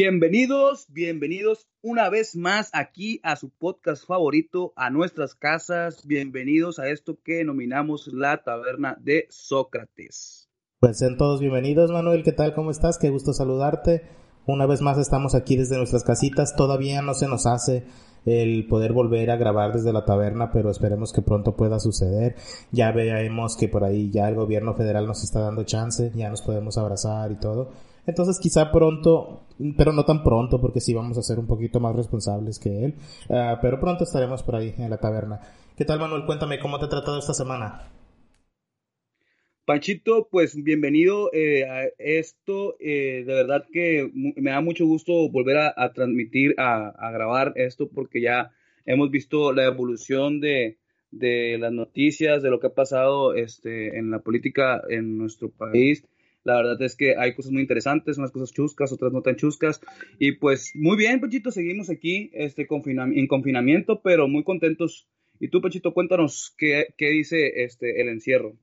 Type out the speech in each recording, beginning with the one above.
Bienvenidos, bienvenidos una vez más aquí a su podcast favorito, a nuestras casas. Bienvenidos a esto que denominamos la taberna de Sócrates. Pues sean todos bienvenidos, Manuel. ¿Qué tal? ¿Cómo estás? Qué gusto saludarte. Una vez más estamos aquí desde nuestras casitas. Todavía no se nos hace el poder volver a grabar desde la taberna, pero esperemos que pronto pueda suceder. Ya veamos que por ahí ya el gobierno federal nos está dando chance, ya nos podemos abrazar y todo. Entonces quizá pronto, pero no tan pronto porque sí vamos a ser un poquito más responsables que él. Ah, pero pronto estaremos por ahí en la taberna. ¿Qué tal Manuel? Cuéntame cómo te ha tratado esta semana. Panchito, pues bienvenido eh, a esto. Eh, de verdad que me da mucho gusto volver a, transmitir, a, grabar esto, porque ya hemos visto la evolución de, de, las noticias, de lo que ha pasado este, en la política en nuestro país. La verdad es que hay cosas muy interesantes, unas cosas chuscas, otras no tan chuscas. Y pues muy bien, Pechito, seguimos aquí este, en confinamiento, pero muy contentos. Y tú, Pechito, cuéntanos qué, qué dice este, el encierro.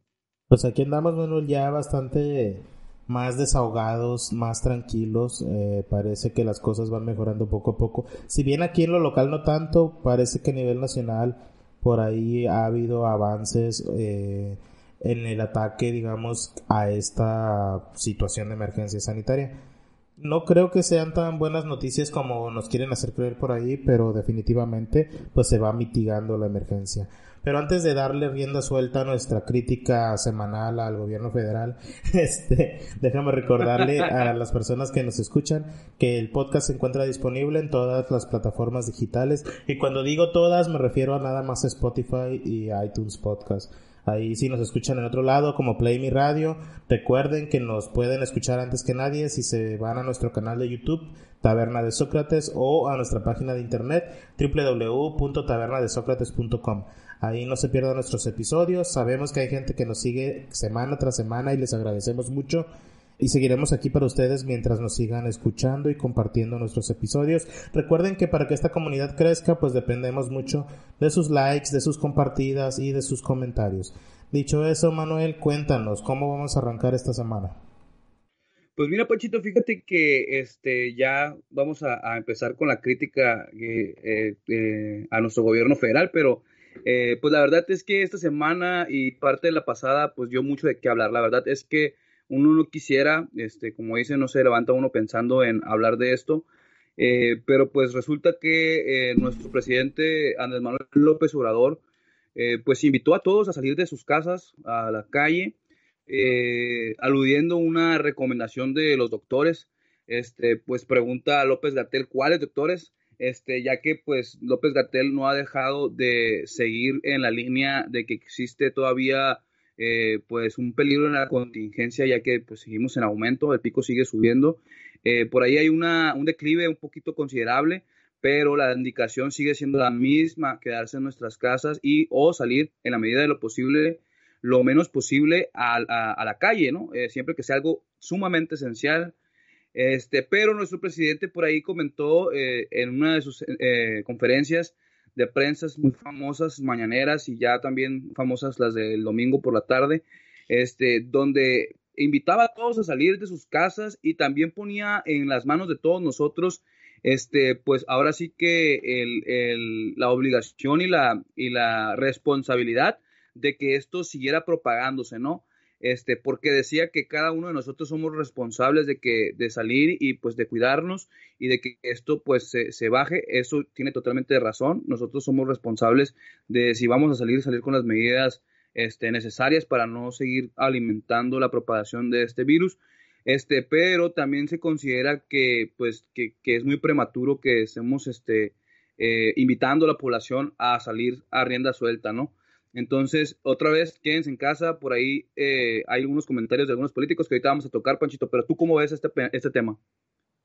Pues aquí andamos, Manuel, ya bastante más desahogados, más tranquilos. Eh, parece que las cosas van mejorando poco a poco. Si bien aquí en lo local no tanto, parece que a nivel nacional por ahí ha habido avances. Eh, en el ataque, digamos, a esta situación de emergencia sanitaria. No creo que sean tan buenas noticias como nos quieren hacer creer por ahí, pero definitivamente pues se va mitigando la emergencia. Pero antes de darle rienda suelta a nuestra crítica semanal al gobierno federal, este, déjame recordarle a las personas que nos escuchan que el podcast se encuentra disponible en todas las plataformas digitales y cuando digo todas me refiero a nada más Spotify y iTunes Podcast. Ahí si nos escuchan en otro lado como Play Mi Radio. Recuerden que nos pueden escuchar antes que nadie si se van a nuestro canal de YouTube Taberna de Sócrates o a nuestra página de internet www.tabernadesócrates.com. Ahí no se pierdan nuestros episodios. Sabemos que hay gente que nos sigue semana tras semana y les agradecemos mucho y seguiremos aquí para ustedes mientras nos sigan escuchando y compartiendo nuestros episodios. Recuerden que para que esta comunidad crezca, pues dependemos mucho de sus likes, de sus compartidas y de sus comentarios. Dicho eso, Manuel, cuéntanos cómo vamos a arrancar esta semana. Pues mira, Pachito, fíjate que este ya vamos a, empezar con la crítica eh, eh, a nuestro gobierno federal, pero eh, pues la verdad es que esta semana y parte de la pasada, pues dio mucho de qué hablar. La verdad es que uno no quisiera, este, como dice, no se levanta uno pensando en hablar de esto, eh, pero pues resulta que eh, nuestro presidente Andrés Manuel López Obrador, eh, pues invitó a todos a salir de sus casas a la calle, aludiendo una recomendación de los doctores, este, pues pregunta a López Gatel cuáles doctores, este, ya que pues López Gatel no ha dejado de seguir en la línea de que existe todavía eh, pues un peligro en la contingencia ya que pues seguimos en aumento, el pico sigue subiendo. Eh, por ahí hay una, un declive un poquito considerable, pero la indicación sigue siendo la misma, quedarse en nuestras casas y o salir en la medida de lo posible, lo menos posible a, la calle, ¿no? Eh, siempre que sea algo sumamente esencial. Este, pero nuestro presidente por ahí comentó en una de sus conferencias de prensas muy famosas, mañaneras y ya también famosas las del domingo por la tarde, este, donde invitaba a todos a salir de sus casas y también ponía en las manos de todos nosotros, este, pues ahora sí que el, la obligación y la, y la responsabilidad de que esto siguiera propagándose, ¿no? Este, porque decía que cada uno de nosotros somos responsables de que, de salir y pues de cuidarnos y de que esto pues se, baje, eso tiene totalmente razón, nosotros somos responsables de si vamos a salir, salir con las medidas este, necesarias para no seguir alimentando la propagación de este virus, este, pero también se considera que pues que, que es muy prematuro que estemos este, eh, invitando a la población a salir a rienda suelta, ¿no? Entonces, otra vez, quédense en casa. Por ahí eh, hay algunos comentarios de algunos políticos que ahorita vamos a tocar, Panchito. Pero tú, ¿cómo ves este, este tema?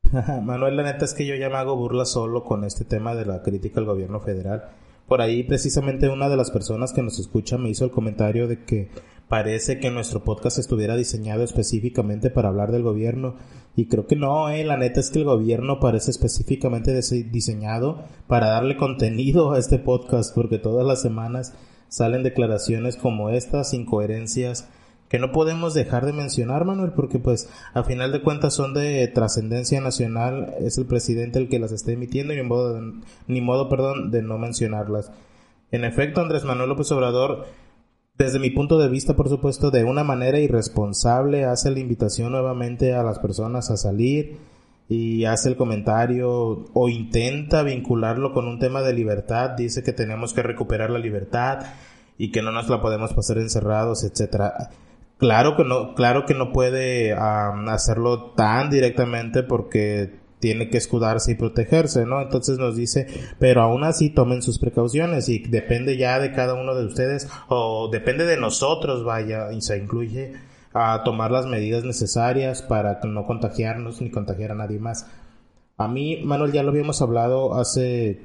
Manuel, la neta es que yo ya me hago burla solo con este tema de la crítica al gobierno federal. Por ahí, precisamente, una de las personas que nos escucha me hizo el comentario de que parece que nuestro podcast estuviera diseñado específicamente para hablar del gobierno. Y creo que no, eh. La neta es que el gobierno parece específicamente diseñado para darle contenido a este podcast, porque todas las semanas salen declaraciones como estas, incoherencias que no podemos dejar de mencionar, Manuel, porque pues a final de cuentas son de trascendencia nacional, es el presidente el que las está emitiendo y ni modo, ni modo, perdón, de no mencionarlas. En efecto, Andrés Manuel López Obrador, desde mi punto de vista, por supuesto, de una manera irresponsable, hace la invitación nuevamente a las personas a salir y hace el comentario o intenta vincularlo con un tema de libertad, dice que tenemos que recuperar la libertad y que no nos la podemos pasar encerrados, etcétera. Claro que no, claro que no puede hacerlo tan directamente porque tiene que escudarse y protegerse, ¿no? Entonces nos dice, pero aún así tomen sus precauciones y depende ya de cada uno de ustedes o depende de nosotros, vaya, y se incluye a tomar las medidas necesarias para no contagiarnos ni contagiar a nadie más. A mí, Manuel, ya lo habíamos hablado hace,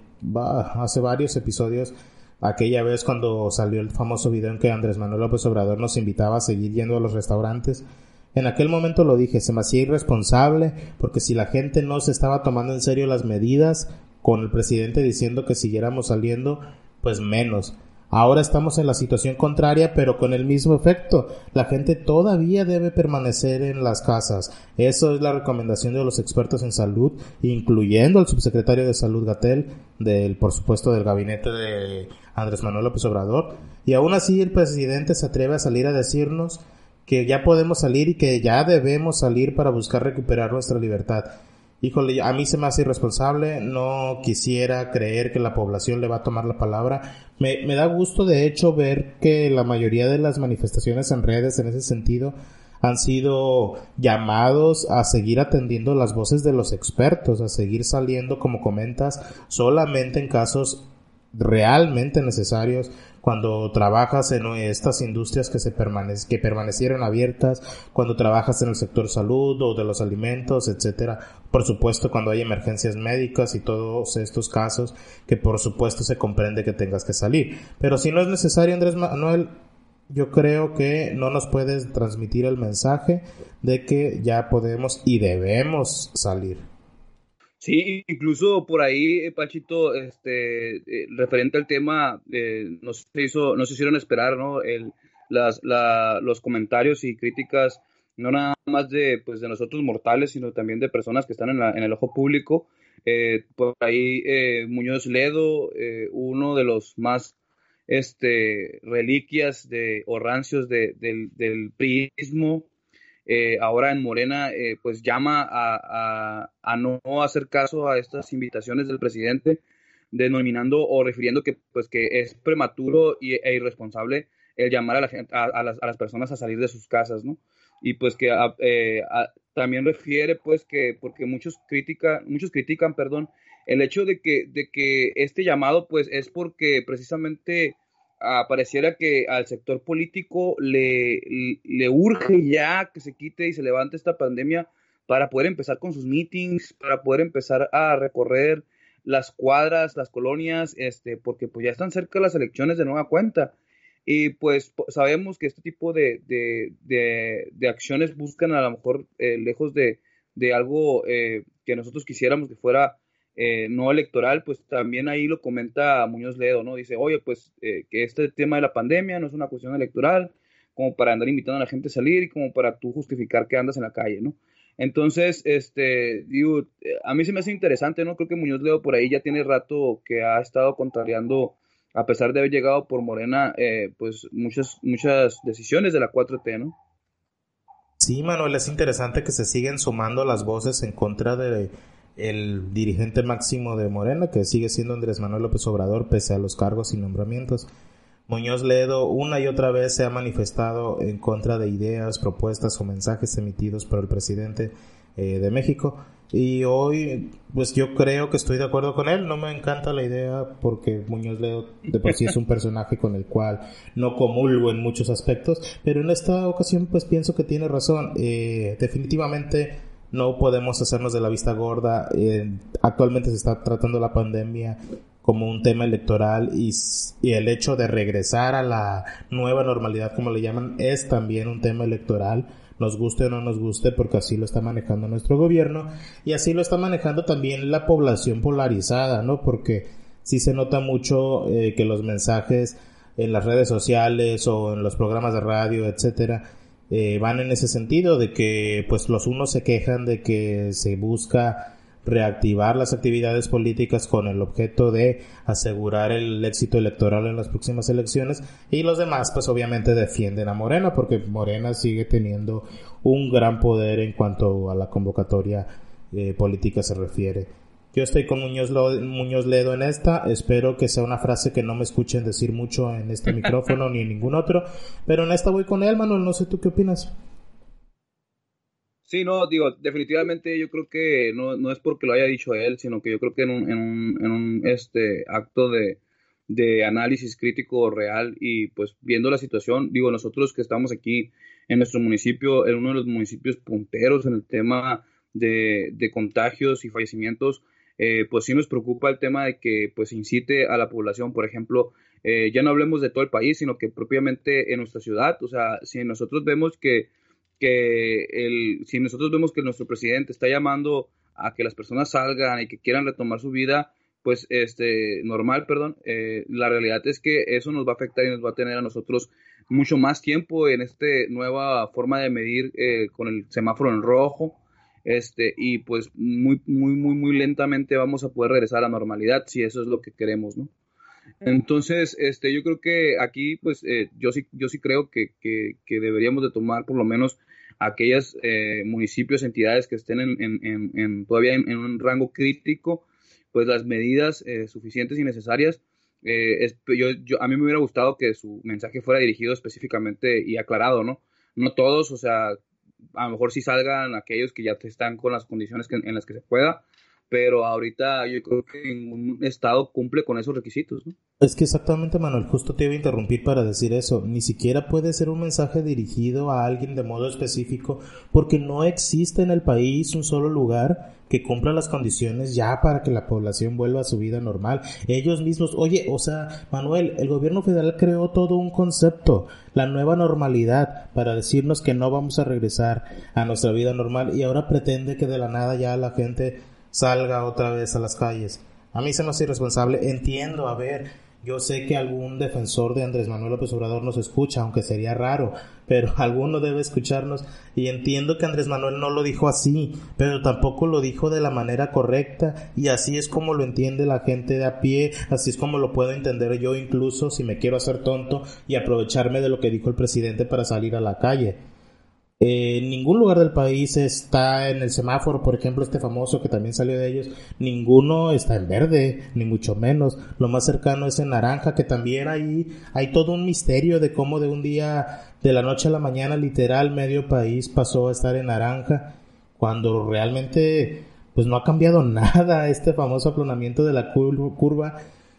hace varios episodios, aquella vez cuando salió el famoso video en que Andrés Manuel López Obrador nos invitaba a seguir yendo a los restaurantes. En aquel momento lo dije, se me hacía irresponsable porque si la gente no se estaba tomando en serio las medidas, con el presidente diciendo que siguiéramos saliendo, pues menos. Ahora estamos en la situación contraria, pero con el mismo efecto. La gente todavía debe permanecer en las casas. Eso es la recomendación de los expertos en salud, incluyendo al subsecretario de Salud Gatel, del, por supuesto, del gabinete de Andrés Manuel López Obrador. Y aún así el presidente se atreve a salir a decirnos que ya podemos salir y que ya debemos salir para buscar recuperar nuestra libertad. Híjole, a mí se me hace irresponsable, no quisiera creer que la población le va a tomar la palabra. Me, me da gusto, de hecho, ver que la mayoría de las manifestaciones en redes en ese sentido han sido llamados a seguir atendiendo las voces de los expertos, a seguir saliendo, como comentas, solamente en casos realmente necesarios cuando trabajas en estas industrias que se que permanecieron abiertas, cuando trabajas en el sector salud o de los alimentos, etcétera. Por supuesto, cuando hay emergencias médicas y todos estos casos, que por supuesto se comprende que tengas que salir. Pero si no es necesario, Andrés Manuel, yo creo que no nos puedes transmitir el mensaje de que ya podemos y debemos salir. Sí, incluso por ahí, eh, Pachito, este, eh, referente al tema, eh, nos, hizo, nos hicieron esperar, ¿no? El, las, la, los comentarios y críticas, no nada más de, pues, de nosotros mortales, sino también de personas que están en, la, en el ojo público. por ahí, Muñoz Ledo, uno de los más este, reliquias de, o rancios de, del, del prismo, eh, ahora en Morena, eh, pues llama a, no hacer caso a estas invitaciones del presidente, denominando o refiriendo que, pues, que es prematuro y, e irresponsable el llamar a, la gente, a, las, personas a salir de sus casas, ¿no? Y pues que eh, también refiere, pues, que porque muchos, critica, muchos critican, perdón, el hecho de que, de que este llamado, pues, es porque precisamente pareciera que al sector político le, le urge ya que se quite y se levante esta pandemia para poder empezar con sus meetings, para poder empezar a recorrer las cuadras, las colonias, este, porque pues ya están cerca las elecciones de nueva cuenta. Y pues sabemos que este tipo de, de, acciones buscan a lo mejor eh, lejos de, algo eh, que nosotros quisiéramos que fuera eh, no electoral, pues también ahí lo comenta Muñoz Ledo, ¿no? Dice, oye, pues eh, que este tema de la pandemia no es una cuestión electoral, como para andar invitando a la gente a salir y como para tú justificar que andas en la calle, ¿no? Entonces, este, digo, a mí se me hace interesante, ¿no? Creo que Muñoz Ledo por ahí ya tiene rato que ha estado contrariando, a pesar de haber llegado por Morena, eh, pues muchas, muchas decisiones de la 4T, ¿no? Sí, Manuel, es interesante que se siguen sumando las voces en contra de el dirigente máximo de Morena, que sigue siendo Andrés Manuel López Obrador, pese a los cargos y nombramientos. Muñoz Ledo una y otra vez se ha manifestado en contra de ideas, propuestas o mensajes emitidos por el presidente eh, de México. Y hoy, pues yo creo que estoy de acuerdo con él. No me encanta la idea porque Muñoz Ledo de por sí es un personaje con el cual no comulgo en muchos aspectos. Pero en esta ocasión, pues pienso que tiene razón. Eh, definitivamente no podemos hacernos de la vista gorda. Eh, actualmente se está tratando la pandemia como un tema electoral y, el hecho de regresar a la nueva normalidad, como le llaman, es también un tema electoral nos guste o no nos guste, porque así lo está manejando nuestro gobierno y así lo está manejando también la población polarizada, ¿no? Porque sí se nota mucho eh, que los mensajes en las redes sociales o en los programas de radio, etcétera, eh, van en ese sentido de que pues los unos se quejan de que se busca reactivar las actividades políticas con el objeto de asegurar el éxito electoral en las próximas elecciones y los demás pues obviamente defienden a Morena porque Morena sigue teniendo un gran poder en cuanto a la convocatoria eh, política se refiere. Yo estoy con Muñoz, Muñoz Ledo en esta. Espero que sea una frase que no me escuchen decir mucho en este micrófono ni en ningún otro. Pero en esta voy con él, Manuel. No sé tú qué opinas. Sí, no, digo, definitivamente yo creo que no, no es porque lo haya dicho él, sino que yo creo que en un, en un, en un este, acto de, de análisis crítico real y pues viendo la situación, digo, nosotros que estamos aquí en nuestro municipio, en uno de los municipios punteros en el tema de, de contagios y fallecimientos, eh, pues sí nos preocupa el tema de que pues incite a la población, por ejemplo, eh, ya no hablemos de todo el país, sino que propiamente en nuestra ciudad, o sea, si nosotros vemos que, que el, si nosotros vemos que nuestro presidente está llamando a que las personas salgan y que quieran retomar su vida, pues este normal, perdón, eh, la realidad es que eso nos va a afectar y nos va a tener a nosotros mucho más tiempo en esta nueva forma de medir con el semáforo en rojo, este, y pues muy, muy, muy, muy lentamente vamos a poder regresar a la normalidad si eso es lo que queremos, ¿no? Entonces, este, yo creo que aquí, pues, eh, yo sí, yo sí creo que, que, deberíamos de tomar por lo menos aquellos eh, municipios, entidades que estén en, en, en todavía en, un rango crítico, pues las medidas eh, suficientes y necesarias. yo, yo, a mí me hubiera gustado que su mensaje fuera dirigido específicamente y aclarado, ¿no? No todos, o sea, a lo mejor si salgan aquellos que ya están con las condiciones en las que se pueda, pero ahorita yo creo que ningún estado cumple con esos requisitos. Es que exactamente, Manuel, justo te iba a interrumpir para decir eso. Ni siquiera puede ser un mensaje dirigido a alguien de modo específico, porque no existe en el país un solo lugar que cumpla las condiciones ya para que la población vuelva a su vida normal. Ellos mismos, oye, o sea, Manuel, el gobierno federal creó todo un concepto, la nueva normalidad, para decirnos que no vamos a regresar a nuestra vida normal y ahora pretende que de la nada ya la gente salga otra vez a las calles. A mí se me hace irresponsable. Entiendo, a ver, yo sé que algún defensor de Andrés Manuel López Obrador nos escucha, aunque sería raro, pero alguno debe escucharnos y entiendo que Andrés Manuel no lo dijo así, pero tampoco lo dijo de la manera correcta y así es como lo entiende la gente de a pie, así es como lo puedo entender yo incluso si me quiero hacer tonto y aprovecharme de lo que dijo el presidente para salir a la calle. Eh, ningún lugar del país está en el semáforo, por ejemplo, este famoso que también salió de ellos, ninguno está en verde, ni mucho menos. Lo más cercano es en naranja, que también ahí hay todo un misterio de cómo de un día, de la noche a la mañana, literal, medio país pasó a estar en naranja, cuando realmente, pues no ha cambiado nada este famoso aplanamiento de la curva.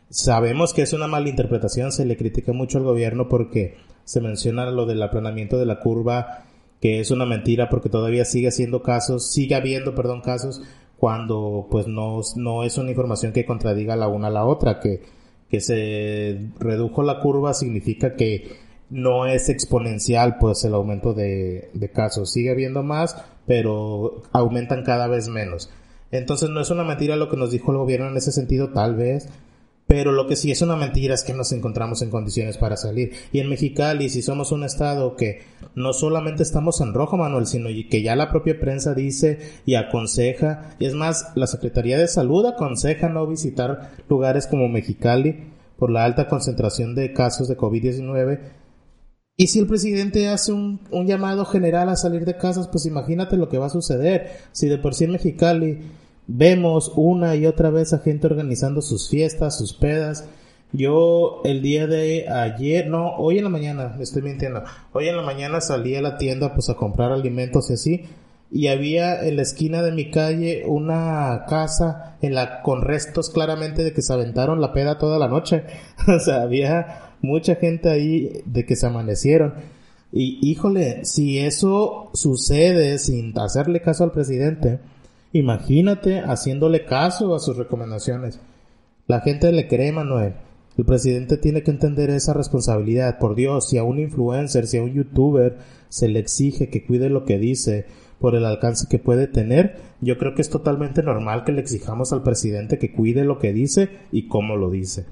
Sabemos que es una mala interpretación, se le critica mucho al gobierno porque se menciona lo del aplanamiento de la curva que es una mentira porque todavía sigue haciendo casos, sigue habiendo, perdón, casos cuando pues no, no es una información que contradiga la una a la otra, que, que se redujo la curva significa que no es exponencial pues el aumento de, de casos, sigue habiendo más, pero aumentan cada vez menos. Entonces no es una mentira lo que nos dijo el gobierno en ese sentido, tal vez, pero lo que sí es una mentira es que nos encontramos en condiciones para salir. Y en Mexicali, si somos un estado que no solamente estamos en rojo, Manuel, sino que ya la propia prensa dice y aconseja, y es más, la Secretaría de Salud aconseja no visitar lugares como Mexicali por la alta concentración de casos de COVID-19. Y si el presidente hace un, un llamado general a salir de casas, pues imagínate lo que va a suceder. Si de por sí en Mexicali Vemos una y otra vez a gente organizando sus fiestas, sus pedas. Yo el día de ayer, no, hoy en la mañana, me estoy mintiendo. Hoy en la mañana salí a la tienda pues a comprar alimentos y así. Y había en la esquina de mi calle una casa en la con restos claramente de que se aventaron la peda toda la noche. o sea, había mucha gente ahí de que se amanecieron. Y híjole, si eso sucede sin hacerle caso al presidente, Imagínate haciéndole caso a sus recomendaciones. La gente le cree, Manuel. El presidente tiene que entender esa responsabilidad. Por Dios, si a un influencer, si a un youtuber se le exige que cuide lo que dice por el alcance que puede tener, yo creo que es totalmente normal que le exijamos al presidente que cuide lo que dice y cómo lo dice.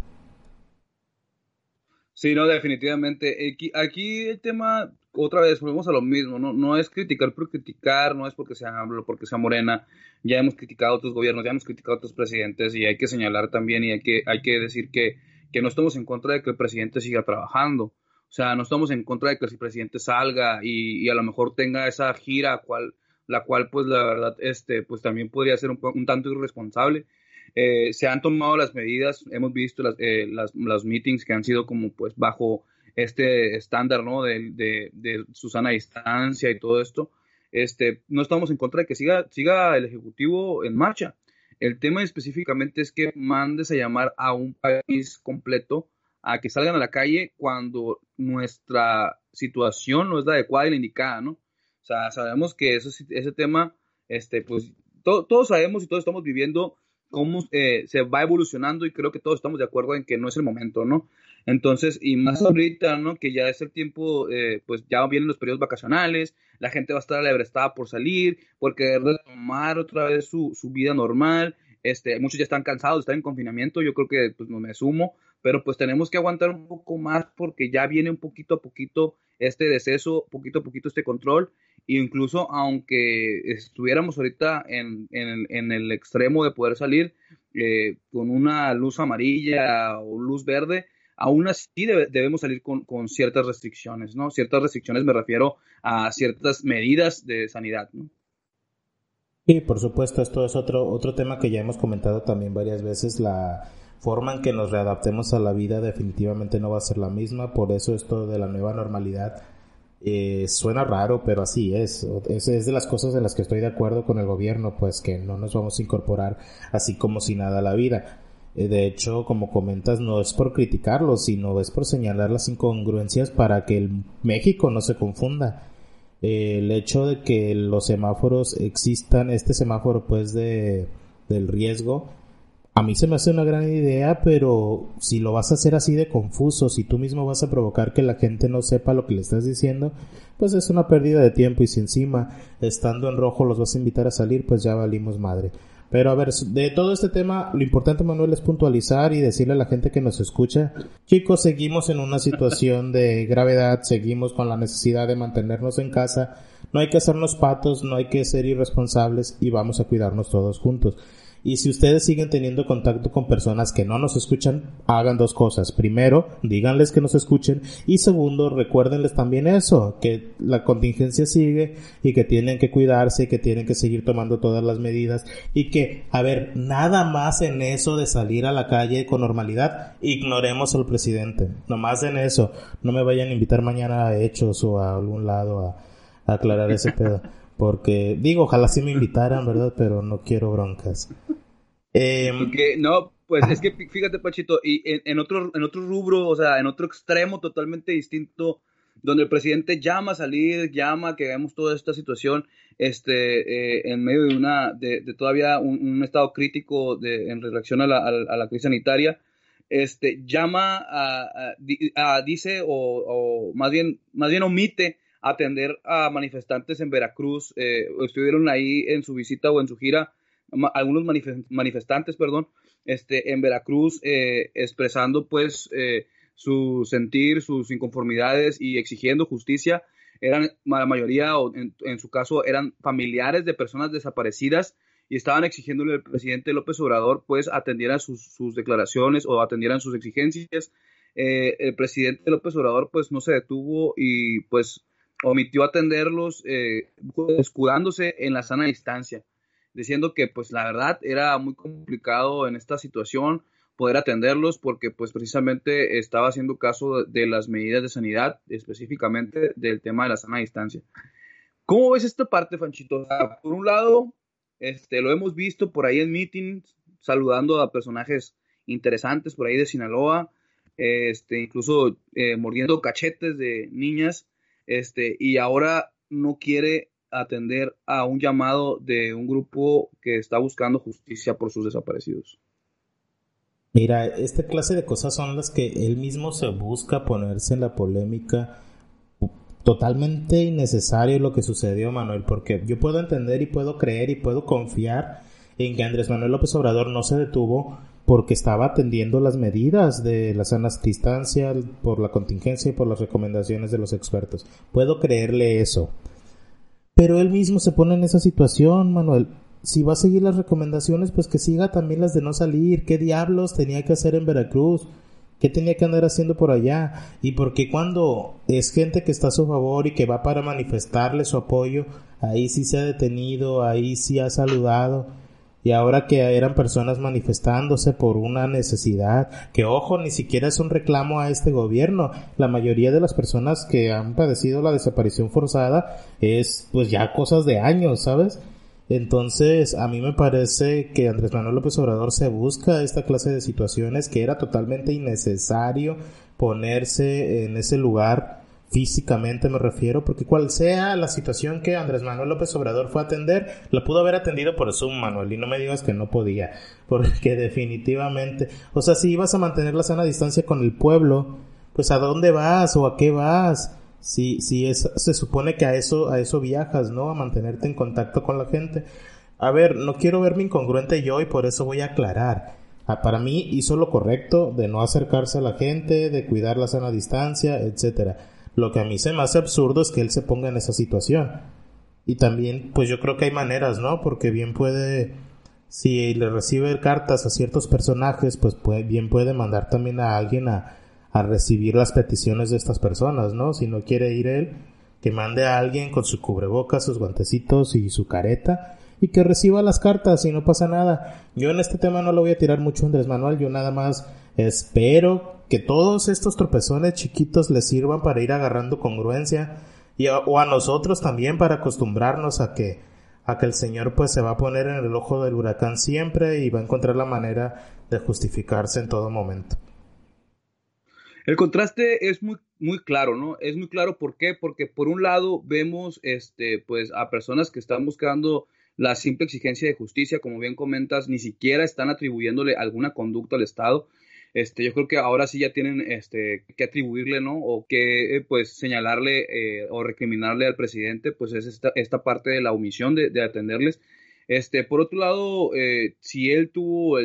Sí, no, definitivamente. Aquí, el tema, otra vez volvemos a lo mismo, ¿no? No es criticar por criticar, no es porque sea porque sea Morena. Ya hemos criticado a otros gobiernos, ya hemos criticado a otros presidentes y hay que señalar también y hay que, hay que decir que, que no estamos en contra de que el presidente siga trabajando. O sea, no estamos en contra de que el presidente salga y, y a lo mejor tenga esa gira, cual, la cual, pues, la verdad, este, pues también podría ser un, un tanto irresponsable. Eh, se han tomado las medidas, hemos visto las, eh, las, las meetings que han sido como, pues, bajo este estándar, ¿no? De, de, de Susana distancia y todo esto. Este, no estamos en contra de que siga, siga el Ejecutivo en marcha. El tema específicamente es que mandes a llamar a un país completo a que salgan a la calle cuando nuestra situación no es la adecuada y la indicada, ¿no? O sea, sabemos que eso, ese tema, este, pues todos sabemos y todos estamos viviendo cómo eh, se va evolucionando y creo que todos estamos de acuerdo en que no es el momento, ¿no? Entonces, y más ahorita, ¿no? Que ya es el tiempo, eh, pues ya vienen los periodos vacacionales, la gente va a estar alebrestada por salir, por querer retomar otra vez su, su, vida normal. Este, muchos ya están cansados, están en confinamiento, yo creo que pues no me sumo, pero pues tenemos que aguantar un poco más porque ya viene un poquito a poquito este deceso, poquito a poquito este control, e incluso aunque estuviéramos ahorita en, en, en el extremo de poder salir eh, con una luz amarilla o luz verde, aún así debemos salir con, ciertas restricciones, ¿no? Ciertas restricciones me refiero a ciertas medidas de sanidad, ¿no? Sí, por supuesto, esto es otro, otro tema que ya hemos comentado también varias veces, la forma en que nos readaptemos a la vida definitivamente no va a ser la misma, por eso esto de la nueva normalidad eh, suena raro, pero así es. es. Es de las cosas en las que estoy de acuerdo con el gobierno, pues que no nos vamos a incorporar así como si nada a la vida. Eh, de hecho, como comentas, no es por criticarlo, sino es por señalar las incongruencias para que el México no se confunda. Eh, el hecho de que los semáforos existan, este semáforo pues de, del riesgo, a mí se me hace una gran idea, pero si lo vas a hacer así de confuso, si tú mismo vas a provocar que la gente no sepa lo que le estás diciendo, pues es una pérdida de tiempo y si encima estando en rojo los vas a invitar a salir, pues ya valimos madre. Pero a ver, de todo este tema, lo importante, Manuel, es puntualizar y decirle a la gente que nos escucha, chicos, seguimos en una situación de gravedad, seguimos con la necesidad de mantenernos en casa, no hay que hacernos patos, no hay que ser irresponsables y vamos a cuidarnos todos juntos. Y si ustedes siguen teniendo contacto con personas que no nos escuchan, hagan dos cosas. Primero, díganles que nos escuchen. Y segundo, recuérdenles también eso, que la contingencia sigue y que tienen que cuidarse y que tienen que seguir tomando todas las medidas. Y que, a ver, nada más en eso de salir a la calle con normalidad, ignoremos al presidente. Nomás en eso. No me vayan a invitar mañana a Hechos o a algún lado a, a aclarar ese pedo. Porque, digo, ojalá sí me invitaran, ¿verdad? Pero no quiero broncas. Eh, Porque, no, pues es que fíjate, Pachito, y en, otro, en otro rubro, o sea, en otro extremo totalmente distinto, donde el presidente llama a salir, llama que hagamos toda esta situación, este, eh, en medio de una, de, todavía un, estado crítico de, en relación a la, a, crisis sanitaria, este, llama a, a, dice o, o, más bien, más bien omite atender a manifestantes en Veracruz, eh, estuvieron ahí en su visita o en su gira algunos manifestantes, perdón, este, en Veracruz eh, expresando pues eh, su sentir, sus inconformidades y exigiendo justicia. Eran la mayoría, o en, su caso, eran familiares de personas desaparecidas y estaban exigiéndole al presidente López Obrador pues atendieran sus, declaraciones o atendieran sus exigencias. Eh, el presidente López Obrador pues no se detuvo y pues omitió atenderlos escudándose en la sana distancia diciendo que pues la verdad era muy complicado en esta situación poder atenderlos porque pues precisamente estaba haciendo caso de las medidas de sanidad, específicamente del tema de la sana distancia. ¿Cómo ves esta parte, Fanchito? por un lado, este, lo hemos visto por ahí en meetings, saludando a personajes interesantes por ahí de Sinaloa, este, incluso eh, mordiendo cachetes de niñas, este, y ahora no quiere atender a un llamado de un grupo que está buscando justicia por sus desaparecidos. Mira, esta clase de cosas son las que él mismo se busca ponerse en la polémica. Totalmente innecesario lo que sucedió, Manuel, porque yo puedo entender y puedo creer y puedo confiar en que Andrés Manuel López Obrador no se detuvo porque estaba atendiendo las medidas de la sana distancia por la contingencia y por las recomendaciones de los expertos. Puedo creerle eso. Pero él mismo se pone en esa situación, Manuel. Si va a seguir las recomendaciones, pues que siga también las de no salir. ¿Qué diablos tenía que hacer en Veracruz? ¿Qué tenía que andar haciendo por allá? Y porque cuando es gente que está a su favor y que va para manifestarle su apoyo, ahí sí se ha detenido, ahí sí ha saludado y ahora que eran personas manifestándose por una necesidad, que ojo, ni siquiera es un reclamo a este gobierno, la mayoría de las personas que han padecido la desaparición forzada es pues ya cosas de años, ¿sabes? Entonces, a mí me parece que Andrés Manuel López Obrador se busca esta clase de situaciones que era totalmente innecesario ponerse en ese lugar físicamente me refiero, porque cual sea la situación que Andrés Manuel López Obrador fue a atender, la pudo haber atendido por Zoom, Manuel, y no me digas que no podía, porque definitivamente, o sea, si ibas a mantener la sana distancia con el pueblo, pues a dónde vas o a qué vas, si, si es, se supone que a eso, a eso viajas, ¿no? A mantenerte en contacto con la gente. A ver, no quiero verme incongruente yo y por eso voy a aclarar. Ah, para mí hizo lo correcto de no acercarse a la gente, de cuidar la sana distancia, etcétera lo que a mí se me hace absurdo es que él se ponga en esa situación. Y también, pues yo creo que hay maneras, ¿no? Porque bien puede, si le recibe cartas a ciertos personajes, pues bien puede mandar también a alguien a, a recibir las peticiones de estas personas, ¿no? Si no quiere ir él, que mande a alguien con su cubrebocas, sus guantecitos y su careta y que reciba las cartas y no pasa nada. Yo en este tema no lo voy a tirar mucho Andrés Manuel, yo nada más espero que todos estos tropezones chiquitos les sirvan para ir agarrando congruencia y o a nosotros también para acostumbrarnos a que a que el Señor pues se va a poner en el ojo del huracán siempre y va a encontrar la manera de justificarse en todo momento. El contraste es muy, muy claro, ¿no? Es muy claro, ¿por qué? Porque por un lado vemos, este, pues, a personas que están buscando la simple exigencia de justicia, como bien comentas, ni siquiera están atribuyéndole alguna conducta al Estado. Este, yo creo que ahora sí ya tienen este, que atribuirle, ¿no? O que, eh, pues, señalarle eh, o recriminarle al presidente, pues es esta, esta parte de la omisión de, atenderles. Este, por otro lado, eh, si él tuvo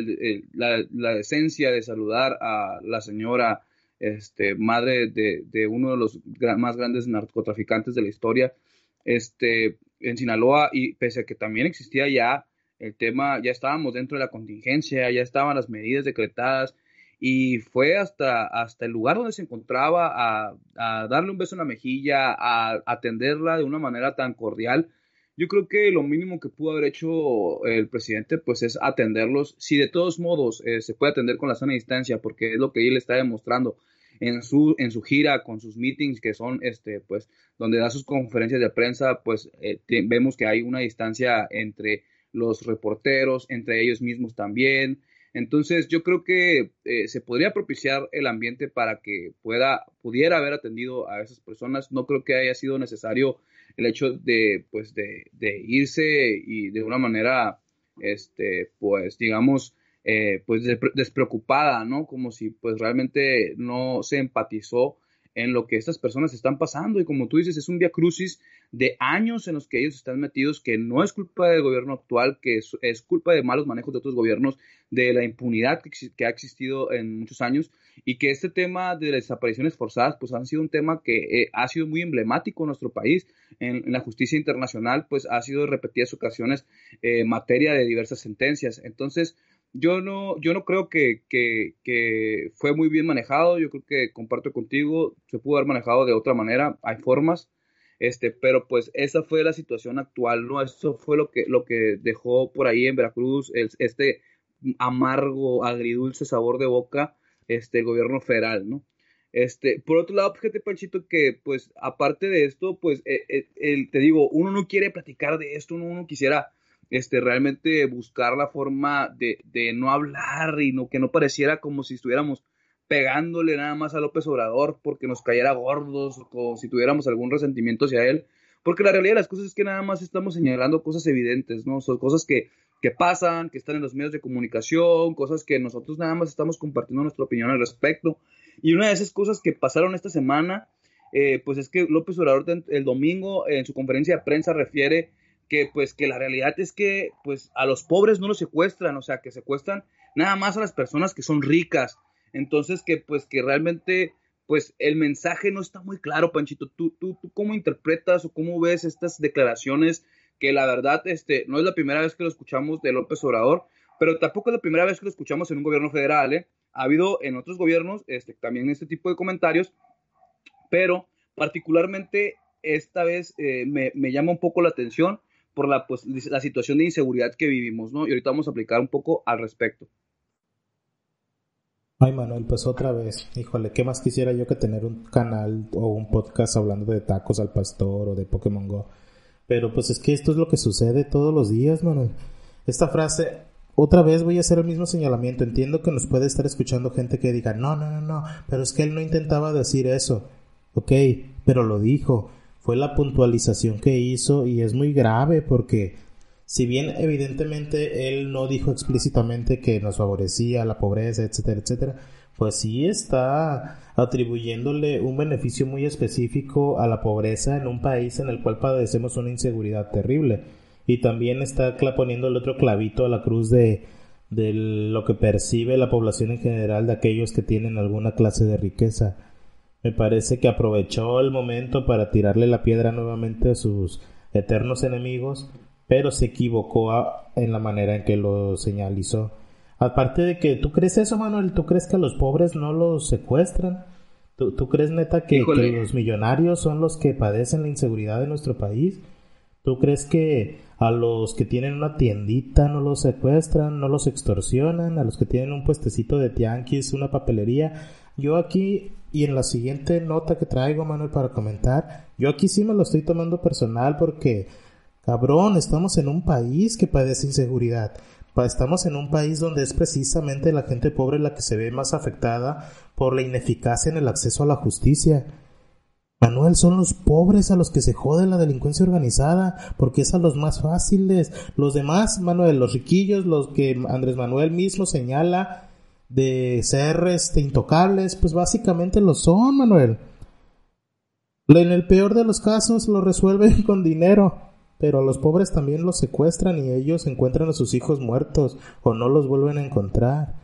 la, la, decencia de saludar a la señora, este, madre de, de uno de los más grandes narcotraficantes de la historia, este, en Sinaloa y pese a que también existía ya el tema, ya estábamos dentro de la contingencia, ya estaban las medidas decretadas y fue hasta, hasta el lugar donde se encontraba a, darle un beso en la mejilla, a, atenderla de una manera tan cordial. Yo creo que lo mínimo que pudo haber hecho el presidente pues es atenderlos. Si de todos modos eh, se puede atender con la sana distancia, porque es lo que él está demostrando en su, en su gira con sus meetings que son, este, pues, donde da sus conferencias de prensa, pues eh, vemos que hay una distancia entre los reporteros, entre ellos mismos también. Entonces, yo creo que eh, se podría propiciar el ambiente para que pueda, pudiera haber atendido a esas personas. No creo que haya sido necesario el hecho de, pues, de, de irse y de una manera, este, pues, digamos, eh, pues despreocupada, ¿no? Como si pues realmente no se empatizó en lo que estas personas están pasando y como tú dices, es un via crucis de años en los que ellos están metidos, que no es culpa del gobierno actual, que es, culpa de malos manejos de otros gobiernos, de la impunidad que, ha existido en muchos años y que este tema de las desapariciones forzadas pues han sido un tema que eh, ha sido muy emblemático en nuestro país, en, la justicia internacional pues ha sido repetidas ocasiones eh, materia de diversas sentencias. Entonces, yo no, yo no creo que, que, fue muy bien manejado. Yo creo que comparto contigo, se pudo haber manejado de otra manera. Hay formas, este, pero pues esa fue la situación actual, ¿no? Eso fue lo que, lo que dejó por ahí en Veracruz este amargo, agridulce sabor de boca, este, el gobierno federal, ¿no? Este, por otro lado, fíjate, Panchito, que pues aparte de esto, pues eh, eh, te digo, uno no quiere platicar de esto, uno, uno quisiera este, realmente buscar la forma de, de no hablar y no, que no pareciera como si estuviéramos pegándole nada más a López Obrador porque nos cayera gordos o si tuviéramos algún resentimiento hacia él. Porque la realidad de las cosas es que nada más estamos señalando cosas evidentes, ¿no? Son cosas que, que pasan, que están en los medios de comunicación, cosas que nosotros nada más estamos compartiendo nuestra opinión al respecto. Y una de esas cosas que pasaron esta semana, eh, pues es que López Obrador el domingo en su conferencia de prensa refiere que pues que la realidad es que pues a los pobres no los secuestran, o sea, que secuestran nada más a las personas que son ricas. Entonces que pues que realmente pues el mensaje no está muy claro, Panchito. ¿Tú, tú, tú cómo interpretas o cómo ves estas declaraciones que la verdad este, no es la primera vez que lo escuchamos de López Obrador, pero tampoco es la primera vez que lo escuchamos en un gobierno federal, ¿eh? Ha habido en otros gobiernos este, también este tipo de comentarios, pero particularmente esta vez eh, me, me, llama un poco la atención por la, pues, la situación de inseguridad que vivimos, ¿no? Y ahorita vamos a aplicar un poco al respecto. Ay, Manuel, pues otra vez, híjole, ¿qué más quisiera yo que tener un canal o un podcast hablando de tacos al pastor o de Pokémon Go? Pero pues es que esto es lo que sucede todos los días, Manuel. Esta frase, otra vez voy a hacer el mismo señalamiento. Entiendo que nos puede estar escuchando gente que diga, no, no, no, no, pero es que él no intentaba decir eso. Ok, pero lo dijo fue la puntualización que hizo y es muy grave porque si bien evidentemente él no dijo explícitamente que nos favorecía la pobreza, etcétera, etcétera, pues sí está atribuyéndole un beneficio muy específico a la pobreza en un país en el cual padecemos una inseguridad terrible. Y también está poniendo el otro clavito a la cruz de, de lo que percibe la población en general de aquellos que tienen alguna clase de riqueza me parece que aprovechó el momento para tirarle la piedra nuevamente a sus eternos enemigos, pero se equivocó en la manera en que lo señalizó. Aparte de que tú crees eso, Manuel, tú crees que a los pobres no los secuestran. ¿Tú, crees neta que, que, los millonarios son los que padecen la inseguridad de nuestro país? ¿Tú crees que a los que tienen una tiendita no los secuestran, no los extorsionan? ¿A los que tienen un puestecito de tianquis, una papelería? Yo aquí y en la siguiente nota que traigo, Manuel, para comentar, yo aquí sí me lo estoy tomando personal porque, cabrón, estamos en un país que padece inseguridad. Estamos en un país donde es precisamente la gente pobre la que se ve más afectada por la ineficacia en el acceso a la justicia. Manuel, son los pobres a los que se jode la delincuencia organizada, porque es a los más fáciles. Los demás, Manuel, los riquillos, los que Andrés Manuel mismo señala, de ser este, intocables, pues básicamente lo son, Manuel. En el peor de los casos lo resuelven con dinero, pero a los pobres también los secuestran y ellos encuentran a sus hijos muertos o no los vuelven a encontrar.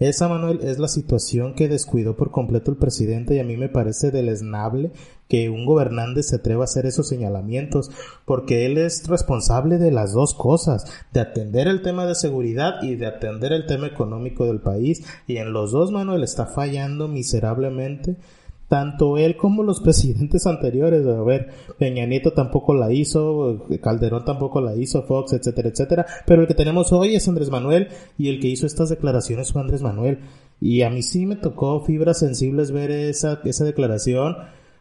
Esa, Manuel, es la situación que descuidó por completo el presidente y a mí me parece deleznable que un gobernante se atreva a hacer esos señalamientos, porque él es responsable de las dos cosas, de atender el tema de seguridad y de atender el tema económico del país, y en los dos, Manuel, está fallando miserablemente tanto él como los presidentes anteriores, a ver, Peña Nieto tampoco la hizo, Calderón tampoco la hizo, Fox, etcétera, etcétera, pero el que tenemos hoy es Andrés Manuel y el que hizo estas declaraciones fue Andrés Manuel. Y a mí sí me tocó fibras sensibles ver esa, esa declaración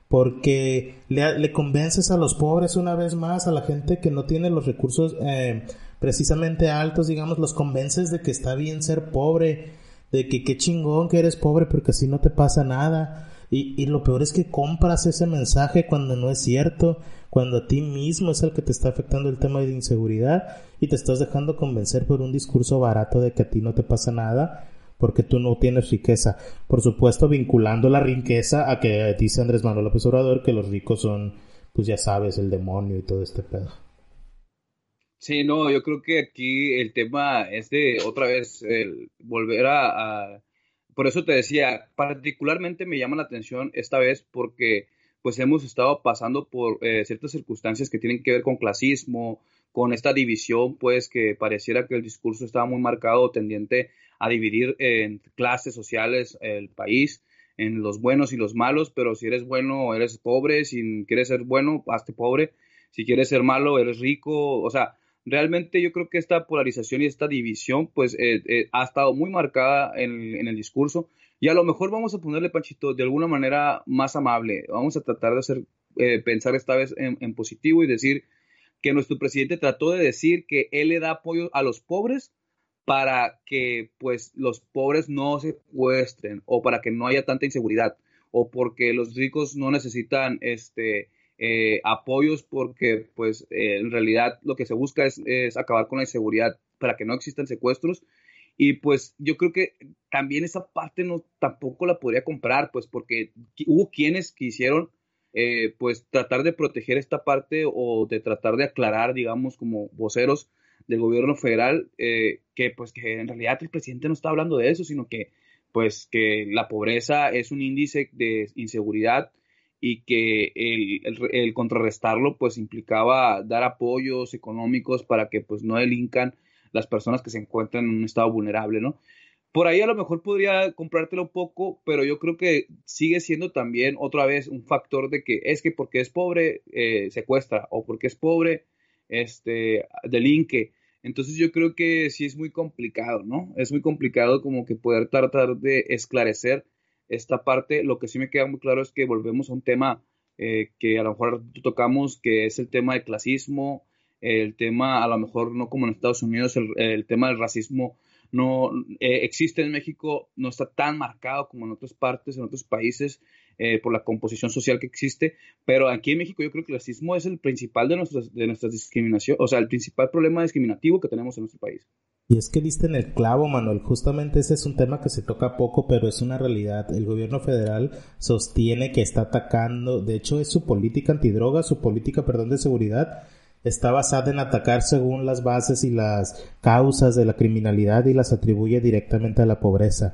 porque le, le convences a los pobres una vez más, a la gente que no tiene los recursos eh, precisamente altos, digamos, los convences de que está bien ser pobre, de que qué chingón que eres pobre porque así no te pasa nada y, y lo peor es que compras ese mensaje cuando no es cierto, cuando a ti mismo es el que te está afectando el tema de inseguridad y te estás dejando convencer por un discurso barato de que a ti no te pasa nada porque tú no tienes riqueza. Por supuesto, vinculando la riqueza a que dice Andrés Manuel López Obrador que los ricos son, pues ya sabes, el demonio y todo este pedo. Sí, no, yo creo que aquí el tema es de otra vez el volver a por eso te decía, particularmente me llama la atención esta vez porque pues hemos estado pasando por eh, ciertas circunstancias que tienen que ver con clasismo, con esta división, pues que pareciera que el discurso estaba muy marcado, tendiente a dividir en clases sociales el país, en los buenos y los malos, pero si eres bueno, eres pobre, si quieres ser bueno, hazte pobre, si quieres ser malo, eres rico, o sea, realmente yo creo que esta polarización y esta división pues eh, eh, ha estado muy marcada en, el discurso y a lo mejor vamos a ponerle, Panchito, de alguna manera más amable. Vamos a tratar de hacer, eh, pensar esta vez en, positivo y decir que nuestro presidente trató de decir que él le da apoyo a los pobres para que pues los pobres no se secuestren o para que no haya tanta inseguridad o porque los ricos no necesitan este eh, apoyos porque pues eh, en realidad lo que se busca es, acabar con la inseguridad para que no existan secuestros. Y pues yo creo que también esa parte no tampoco la podría comprar pues porque hubo quienes quisieron eh, pues tratar de proteger esta parte o de tratar de aclarar, digamos, como voceros del gobierno federal, eh, que pues que en realidad el presidente no está hablando de eso, sino que pues que la pobreza es un índice de inseguridad y que el, contrarrestarlo pues implicaba dar apoyos económicos para que pues no delincan las personas que se encuentran en un estado vulnerable, ¿no? Por ahí a lo mejor podría comprártelo un poco, pero yo creo que sigue siendo también otra vez un factor de que es que porque es pobre eh, secuestra o porque es pobre este delinque. Entonces yo creo que sí es muy complicado, ¿no? Es muy complicado como que poder tratar de esclarecer esta parte. Lo que sí me queda muy claro es que volvemos a un tema eh, que a lo mejor tocamos, que es el tema del clasismo, el tema a lo mejor no como en Estados Unidos, el tema del racismo no eh, existe en México, no está tan marcado como en otras partes, en otros países, eh, por la composición social que existe, pero aquí en México yo creo que el racismo es el principal de nuestras, de nuestras discriminaciones, o sea, el principal problema discriminativo que tenemos en nuestro país. Y es que diste en el clavo, Manuel. Justamente ese es un tema que se toca poco, pero es una realidad. El gobierno federal sostiene que está atacando, de hecho es su política antidroga, su política, perdón, de seguridad, está basada en atacar según las bases y las causas de la criminalidad y las atribuye directamente a la pobreza.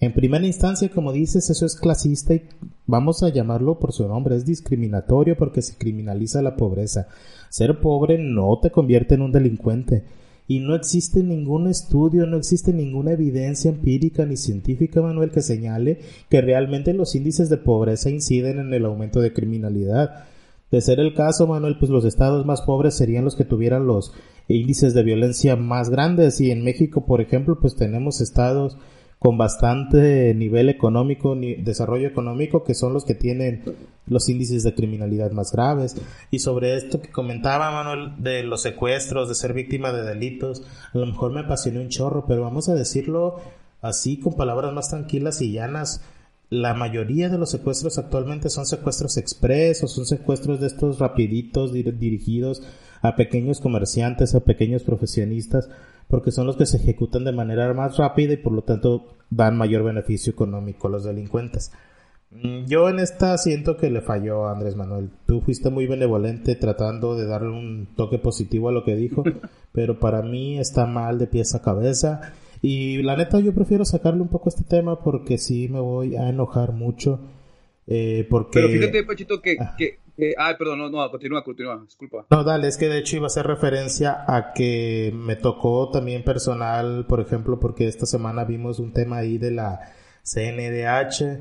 En primera instancia, como dices, eso es clasista y vamos a llamarlo por su nombre, es discriminatorio porque se criminaliza la pobreza. Ser pobre no te convierte en un delincuente. Y no existe ningún estudio, no existe ninguna evidencia empírica ni científica, Manuel, que señale que realmente los índices de pobreza inciden en el aumento de criminalidad. De ser el caso, Manuel, pues los estados más pobres serían los que tuvieran los índices de violencia más grandes y en México, por ejemplo, pues tenemos estados con bastante nivel económico, ni desarrollo económico, que son los que tienen los índices de criminalidad más graves. Y sobre esto que comentaba Manuel de los secuestros, de ser víctima de delitos, a lo mejor me apasioné un chorro, pero vamos a decirlo así con palabras más tranquilas y llanas la mayoría de los secuestros actualmente son secuestros express o son secuestros de estos rapiditos dirigidos a pequeños comerciantes, a pequeños profesionistas, porque son los que se ejecutan de manera más rápida y por lo tanto dan mayor beneficio económico a los delincuentes. Mm, yo en esta siento que le falló a Andrés Manuel. Tú fuiste muy benevolente tratando de darle un toque positivo a lo que dijo, pero para mí está mal de pies a cabeza y la neta yo prefiero sacarle un poco este tema porque sí me voy a enojar mucho. Eh, porque... Pero fíjate, Pachito, que, ah. que, Ay, perdón, no, no, continúa, continúa, disculpa. No, dale, es que de hecho iba a hacer referencia a que me tocó también personal, por ejemplo, porque esta semana vimos un tema ahí de la CNDH,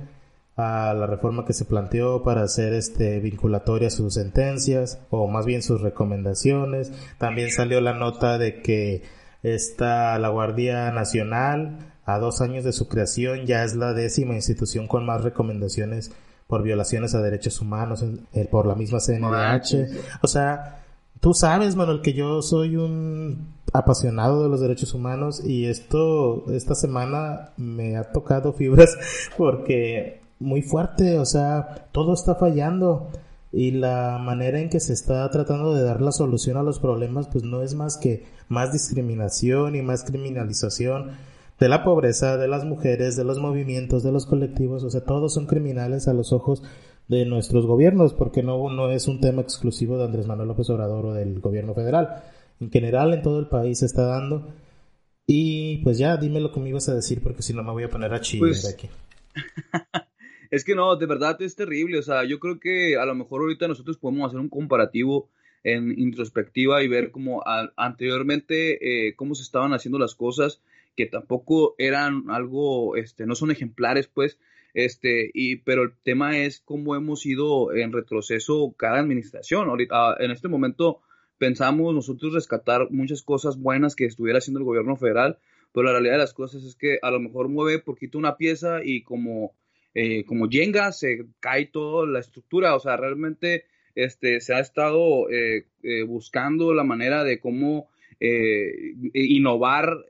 a la reforma que se planteó para hacer este vinculatoria sus sentencias, o más bien sus recomendaciones. También salió la nota de que Está la Guardia Nacional, a dos años de su creación, ya es la décima institución con más recomendaciones por violaciones a derechos humanos eh, por la misma CNDH. O sea, tú sabes, Manuel, que yo soy un apasionado de los derechos humanos y esto, esta semana me ha tocado fibras porque muy fuerte, o sea, todo está fallando y la manera en que se está tratando de dar la solución a los problemas pues no es más que más discriminación y más criminalización de la pobreza, de las mujeres, de los movimientos, de los colectivos, o sea, todos son criminales a los ojos de nuestros gobiernos, porque no, no es un tema exclusivo de Andrés Manuel López Obrador o del gobierno federal. En general, en todo el país se está dando. Y pues ya, dime lo que me ibas a decir, porque si no me voy a poner a chillar pues, aquí. Es que no, de verdad es terrible. O sea, yo creo que a lo mejor ahorita nosotros podemos hacer un comparativo en introspectiva y ver cómo anteriormente eh, cómo se estaban haciendo las cosas que tampoco eran algo, este, no son ejemplares, pues, este, y, pero el tema es cómo hemos ido en retroceso cada administración. Ahorita, en este momento pensamos nosotros rescatar muchas cosas buenas que estuviera haciendo el gobierno federal, pero la realidad de las cosas es que a lo mejor mueve poquito una pieza y como eh, como Jenga, se cae toda la estructura, o sea, realmente este, se ha estado eh, eh, buscando la manera de cómo innovar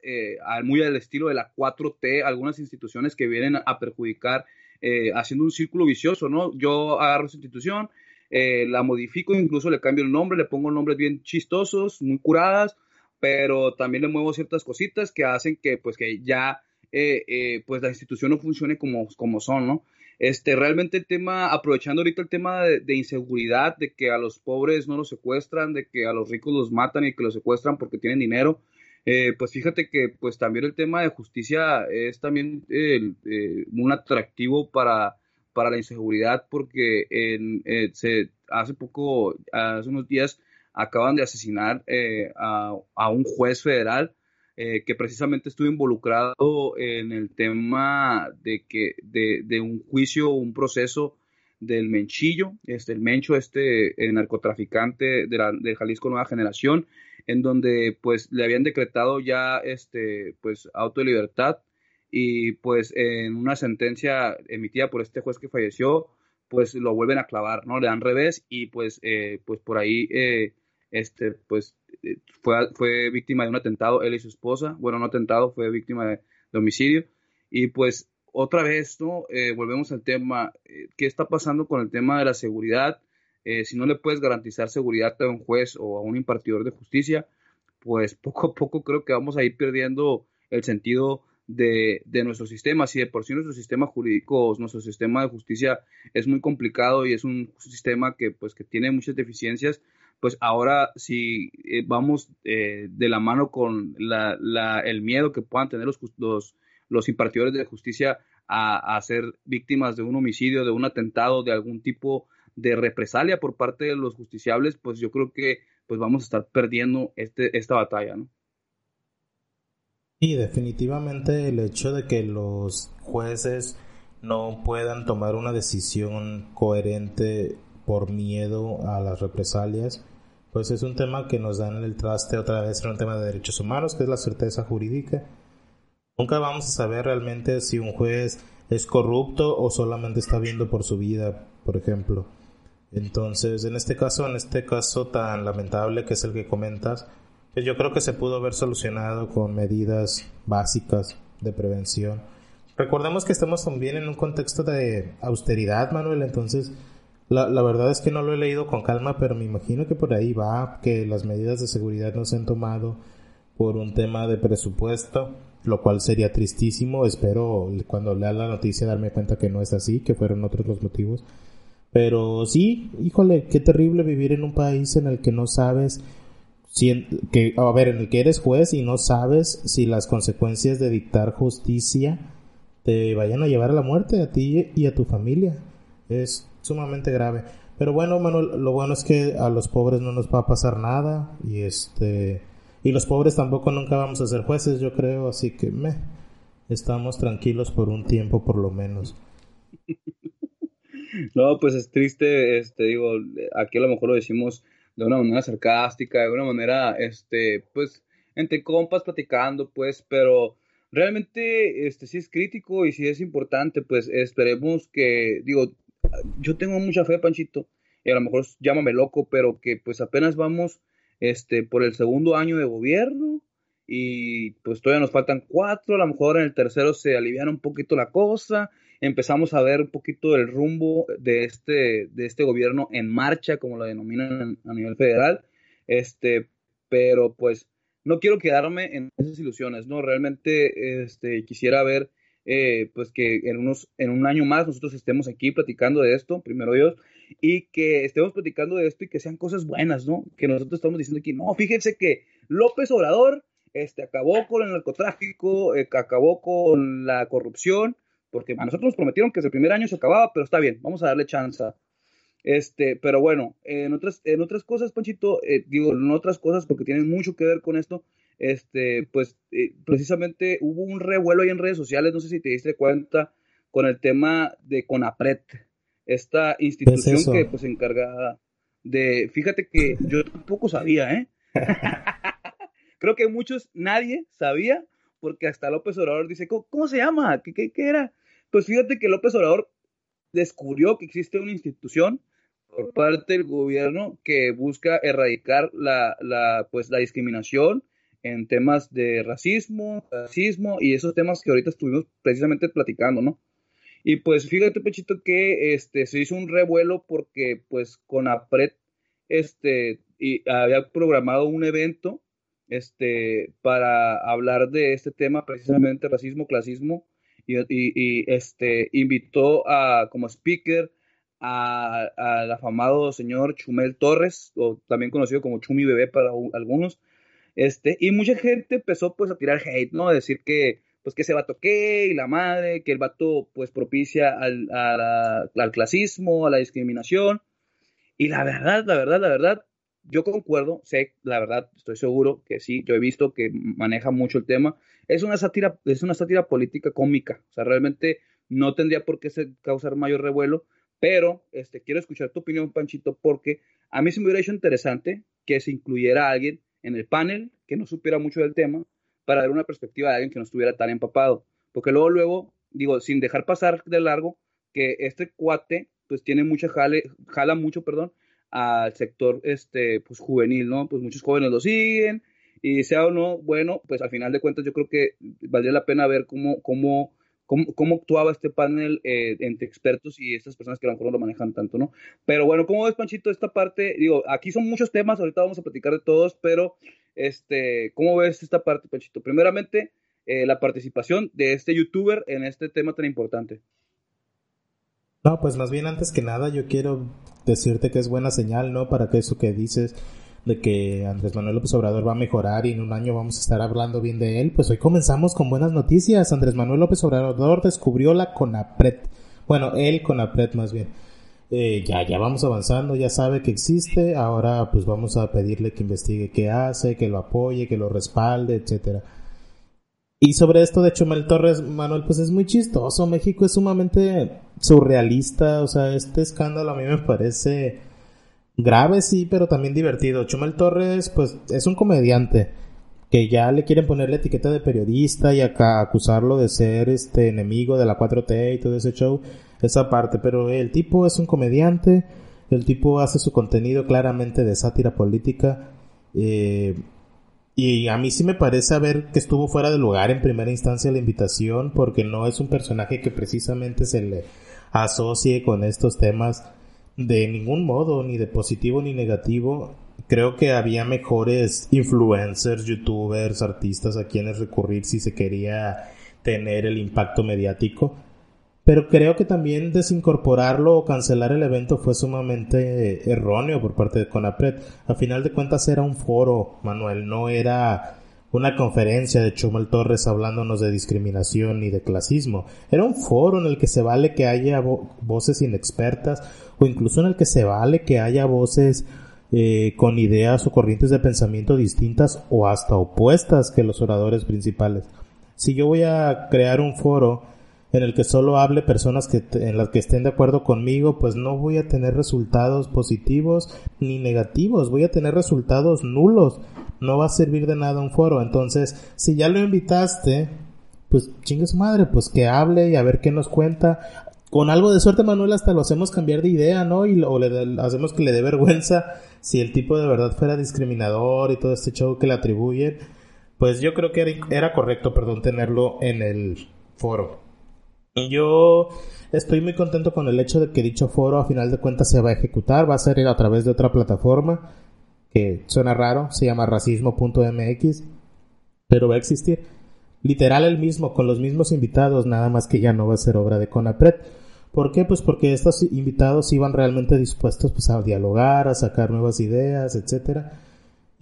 muy al estilo de la 4T, algunas instituciones que vienen a perjudicar haciendo un círculo vicioso, ¿no? Yo agarro esa institución, la modifico, incluso le cambio el nombre, le pongo nombres bien chistosos, muy curadas, pero también le muevo ciertas cositas que hacen que pues que ya eh, eh, pues la institución no funcione como, como son, ¿no? Este, realmente el tema, aprovechando ahorita el tema de, inseguridad, de que a los pobres no los secuestran, de que a los ricos los matan y que los secuestran porque tienen dinero, eh, pues fíjate que pues también el tema de justicia es también eh, un atractivo para, para la inseguridad porque eh, se, hace poco, hace unos días, acaban de asesinar a, a, un juez federal eh, que precisamente estuvo involucrado en el tema de que de, un juicio, un proceso del Menchillo, este, el Mencho, este narcotraficante de, la, de Jalisco Nueva Generación, en donde pues le habían decretado ya este pues auto de libertad y pues en una sentencia emitida por este juez que falleció pues lo vuelven a clavar, ¿no? Le dan revés y pues eh, pues por ahí eh, este pues fue, fue víctima de un atentado, él y su esposa, bueno, no atentado, fue víctima de, homicidio. Y pues otra vez, ¿no? Eh, volvemos al tema, eh, ¿qué está pasando con el tema de la seguridad? Eh, si no le puedes garantizar seguridad a un juez o a un impartidor de justicia, pues poco a poco creo que vamos a ir perdiendo el sentido de, de, nuestro sistema. Si de por sí nuestro sistema jurídico, nuestro sistema de justicia es muy complicado y es un sistema que, pues, que tiene muchas deficiencias, pues ahora si eh, vamos eh, de la mano con el miedo que puedan tener los, los, los impartidores de justicia a, ser víctimas de un homicidio, de un atentado, de algún tipo de represalia por parte de los justiciables, pues yo creo que pues vamos a estar perdiendo este, esta batalla, ¿no? Y definitivamente el hecho de que los jueces no puedan tomar una decisión coherente por miedo a las represalias, pues es un tema que nos dan el traste otra vez en un tema de derechos humanos, que es la certeza jurídica. Nunca vamos a saber realmente si un juez es corrupto o solamente está viendo por su vida, por ejemplo. Entonces, en este caso, en este caso tan lamentable que es el que comentas, pues yo creo que se pudo haber solucionado con medidas básicas de prevención. Recordemos que estamos también en un contexto de austeridad, Manuel, entonces la, la, verdad es que no lo he leído con calma, pero me imagino que por ahí va, que las medidas de seguridad no se han tomado por un tema de presupuesto, lo cual sería tristísimo. Espero cuando lea la noticia darme cuenta que no es así, que fueron otros los motivos. Pero sí, híjole, qué terrible vivir en un país en el que no sabes si, que, a ver, en el que eres juez y no sabes si las consecuencias de dictar justicia te vayan a llevar a la muerte a ti y a tu familia. Es sumamente grave. Pero bueno, Manuel, lo bueno es que a los pobres no nos va a pasar nada y este y los pobres tampoco nunca vamos a ser jueces, yo creo, así que me estamos tranquilos por un tiempo por lo menos. No, pues es triste, este digo, aquí a lo mejor lo decimos de una manera sarcástica, de una manera este pues entre compas platicando, pues, pero realmente este sí es crítico y sí es importante, pues esperemos que digo, yo tengo mucha fe, Panchito, y a lo mejor llámame loco, pero que pues apenas vamos este, por el segundo año de gobierno y pues todavía nos faltan cuatro, a lo mejor en el tercero se aliviana un poquito la cosa, empezamos a ver un poquito el rumbo de este, de este gobierno en marcha, como lo denominan a nivel federal, este, pero pues no quiero quedarme en esas ilusiones, ¿no? Realmente este, quisiera ver eh, pues que en, unos, en un año más nosotros estemos aquí platicando de esto, primero Dios, y que estemos platicando de esto y que sean cosas buenas, ¿no? Que nosotros estamos diciendo aquí, no, fíjense que López Obrador este, acabó con el narcotráfico, eh, acabó con la corrupción, porque nosotros nos prometieron que el primer año se acababa, pero está bien, vamos a darle chance. Este, pero bueno, en otras, en otras cosas, Panchito, eh, digo, en otras cosas, porque tienen mucho que ver con esto, este, pues eh, precisamente hubo un revuelo ahí en redes sociales, no sé si te diste cuenta, con el tema de CONAPRED, esta institución que pues encargada de, fíjate que yo tampoco sabía, ¿eh? Creo que muchos, nadie sabía, porque hasta López Obrador dice, ¿cómo, se llama? ¿Qué, ¿Qué, qué, era? Pues fíjate que López Obrador descubrió que existe una institución por parte del gobierno que busca erradicar la, la, pues, la discriminación en temas de racismo, racismo y esos temas que ahorita estuvimos precisamente platicando, ¿no? Y pues fíjate, Pechito, que este, se hizo un revuelo porque pues con APRED este, y había programado un evento este, para hablar de este tema, precisamente racismo, clasismo, y, este, invitó a, como speaker al afamado señor Chumel Torres, o también conocido como Chumi Bebé para algunos, este, y mucha gente empezó pues a tirar hate, ¿no? A decir que, pues que ese vato qué, y la madre, que el vato pues propicia al, al clasismo, a la discriminación, y la verdad, la verdad, la verdad, yo concuerdo, sé, la verdad, estoy seguro que sí, yo he visto que maneja mucho el tema. Es una sátira, es una sátira política cómica, o sea, realmente no tendría por qué causar mayor revuelo, pero este, quiero escuchar tu opinión, Panchito, porque a mí se me hubiera hecho interesante que se incluyera a alguien en el panel que no supiera mucho del tema para dar una perspectiva de alguien que no estuviera tan empapado, porque luego, luego, digo, sin dejar pasar de largo, que este cuate, pues tiene mucha jale, jala mucho, perdón, al sector este, pues, juvenil, ¿no? Pues muchos jóvenes lo siguen y sea o no, bueno, pues al final de cuentas yo creo que valdría la pena ver cómo, cómo, cómo, actuaba este panel eh, entre expertos y estas personas que a lo mejor no lo manejan tanto, ¿no? Pero bueno, ¿cómo ves, Panchito, esta parte? Digo, aquí son muchos temas, ahorita vamos a platicar de todos, pero, este, ¿cómo ves esta parte, Panchito? Primeramente, eh, la participación de este youtuber en este tema tan importante. No, pues más bien antes que nada yo quiero decirte que es buena señal, ¿no? Para que eso que dices de que Andrés Manuel López Obrador va a mejorar y en un año vamos a estar hablando bien de él, pues hoy comenzamos con buenas noticias. Andrés Manuel López Obrador descubrió la CONAPRED. Bueno, él CONAPRED más bien. Eh, ya, ya vamos avanzando, ya sabe que existe, ahora pues vamos a pedirle que investigue qué hace, que lo apoye, que lo respalde, etcétera. Y sobre esto de Chumel Torres, Manuel, pues es muy chistoso. México es sumamente surrealista. O sea, este escándalo a mí me parece grave, sí, pero también divertido. Chumel Torres, pues es un comediante que ya le quieren poner la etiqueta de periodista y acá acusarlo de ser este enemigo de la 4T y todo ese show. Esa parte, pero el tipo es un comediante. El tipo hace su contenido claramente de sátira política. Eh, y a mí sí me parece ver que estuvo fuera de lugar en primera instancia la invitación porque no es un personaje que precisamente se le asocie con estos temas de ningún modo, ni de positivo ni negativo. Creo que había mejores influencers, youtubers, artistas a quienes recurrir si se quería tener el impacto mediático. Pero creo que también desincorporarlo o cancelar el evento fue sumamente erróneo por parte de Conapred. A final de cuentas era un foro, Manuel, no era una conferencia de Chumel Torres hablándonos de discriminación y de clasismo. Era un foro en el que se vale que haya voces inexpertas o incluso en el que se vale que haya voces eh, con ideas o corrientes de pensamiento distintas o hasta opuestas que los oradores principales. Si yo voy a crear un foro en el que solo hable personas que en las que estén de acuerdo conmigo, pues no voy a tener resultados positivos ni negativos, voy a tener resultados nulos. No va a servir de nada un foro. Entonces, si ya lo invitaste, pues chingue su madre, pues que hable y a ver qué nos cuenta. Con algo de suerte, Manuel, hasta lo hacemos cambiar de idea, ¿no? Y o le hacemos que le dé vergüenza si el tipo de verdad fuera discriminador y todo este show que le atribuyen. Pues yo creo que era, era correcto, perdón, tenerlo en el foro. Yo estoy muy contento con el hecho de que dicho foro a final de cuentas se va a ejecutar, va a ser a través de otra plataforma que suena raro, se llama racismo.mx, pero va a existir. Literal el mismo, con los mismos invitados, nada más que ya no va a ser obra de Conapred. ¿Por qué? Pues porque estos invitados iban realmente dispuestos pues, a dialogar, a sacar nuevas ideas, etcétera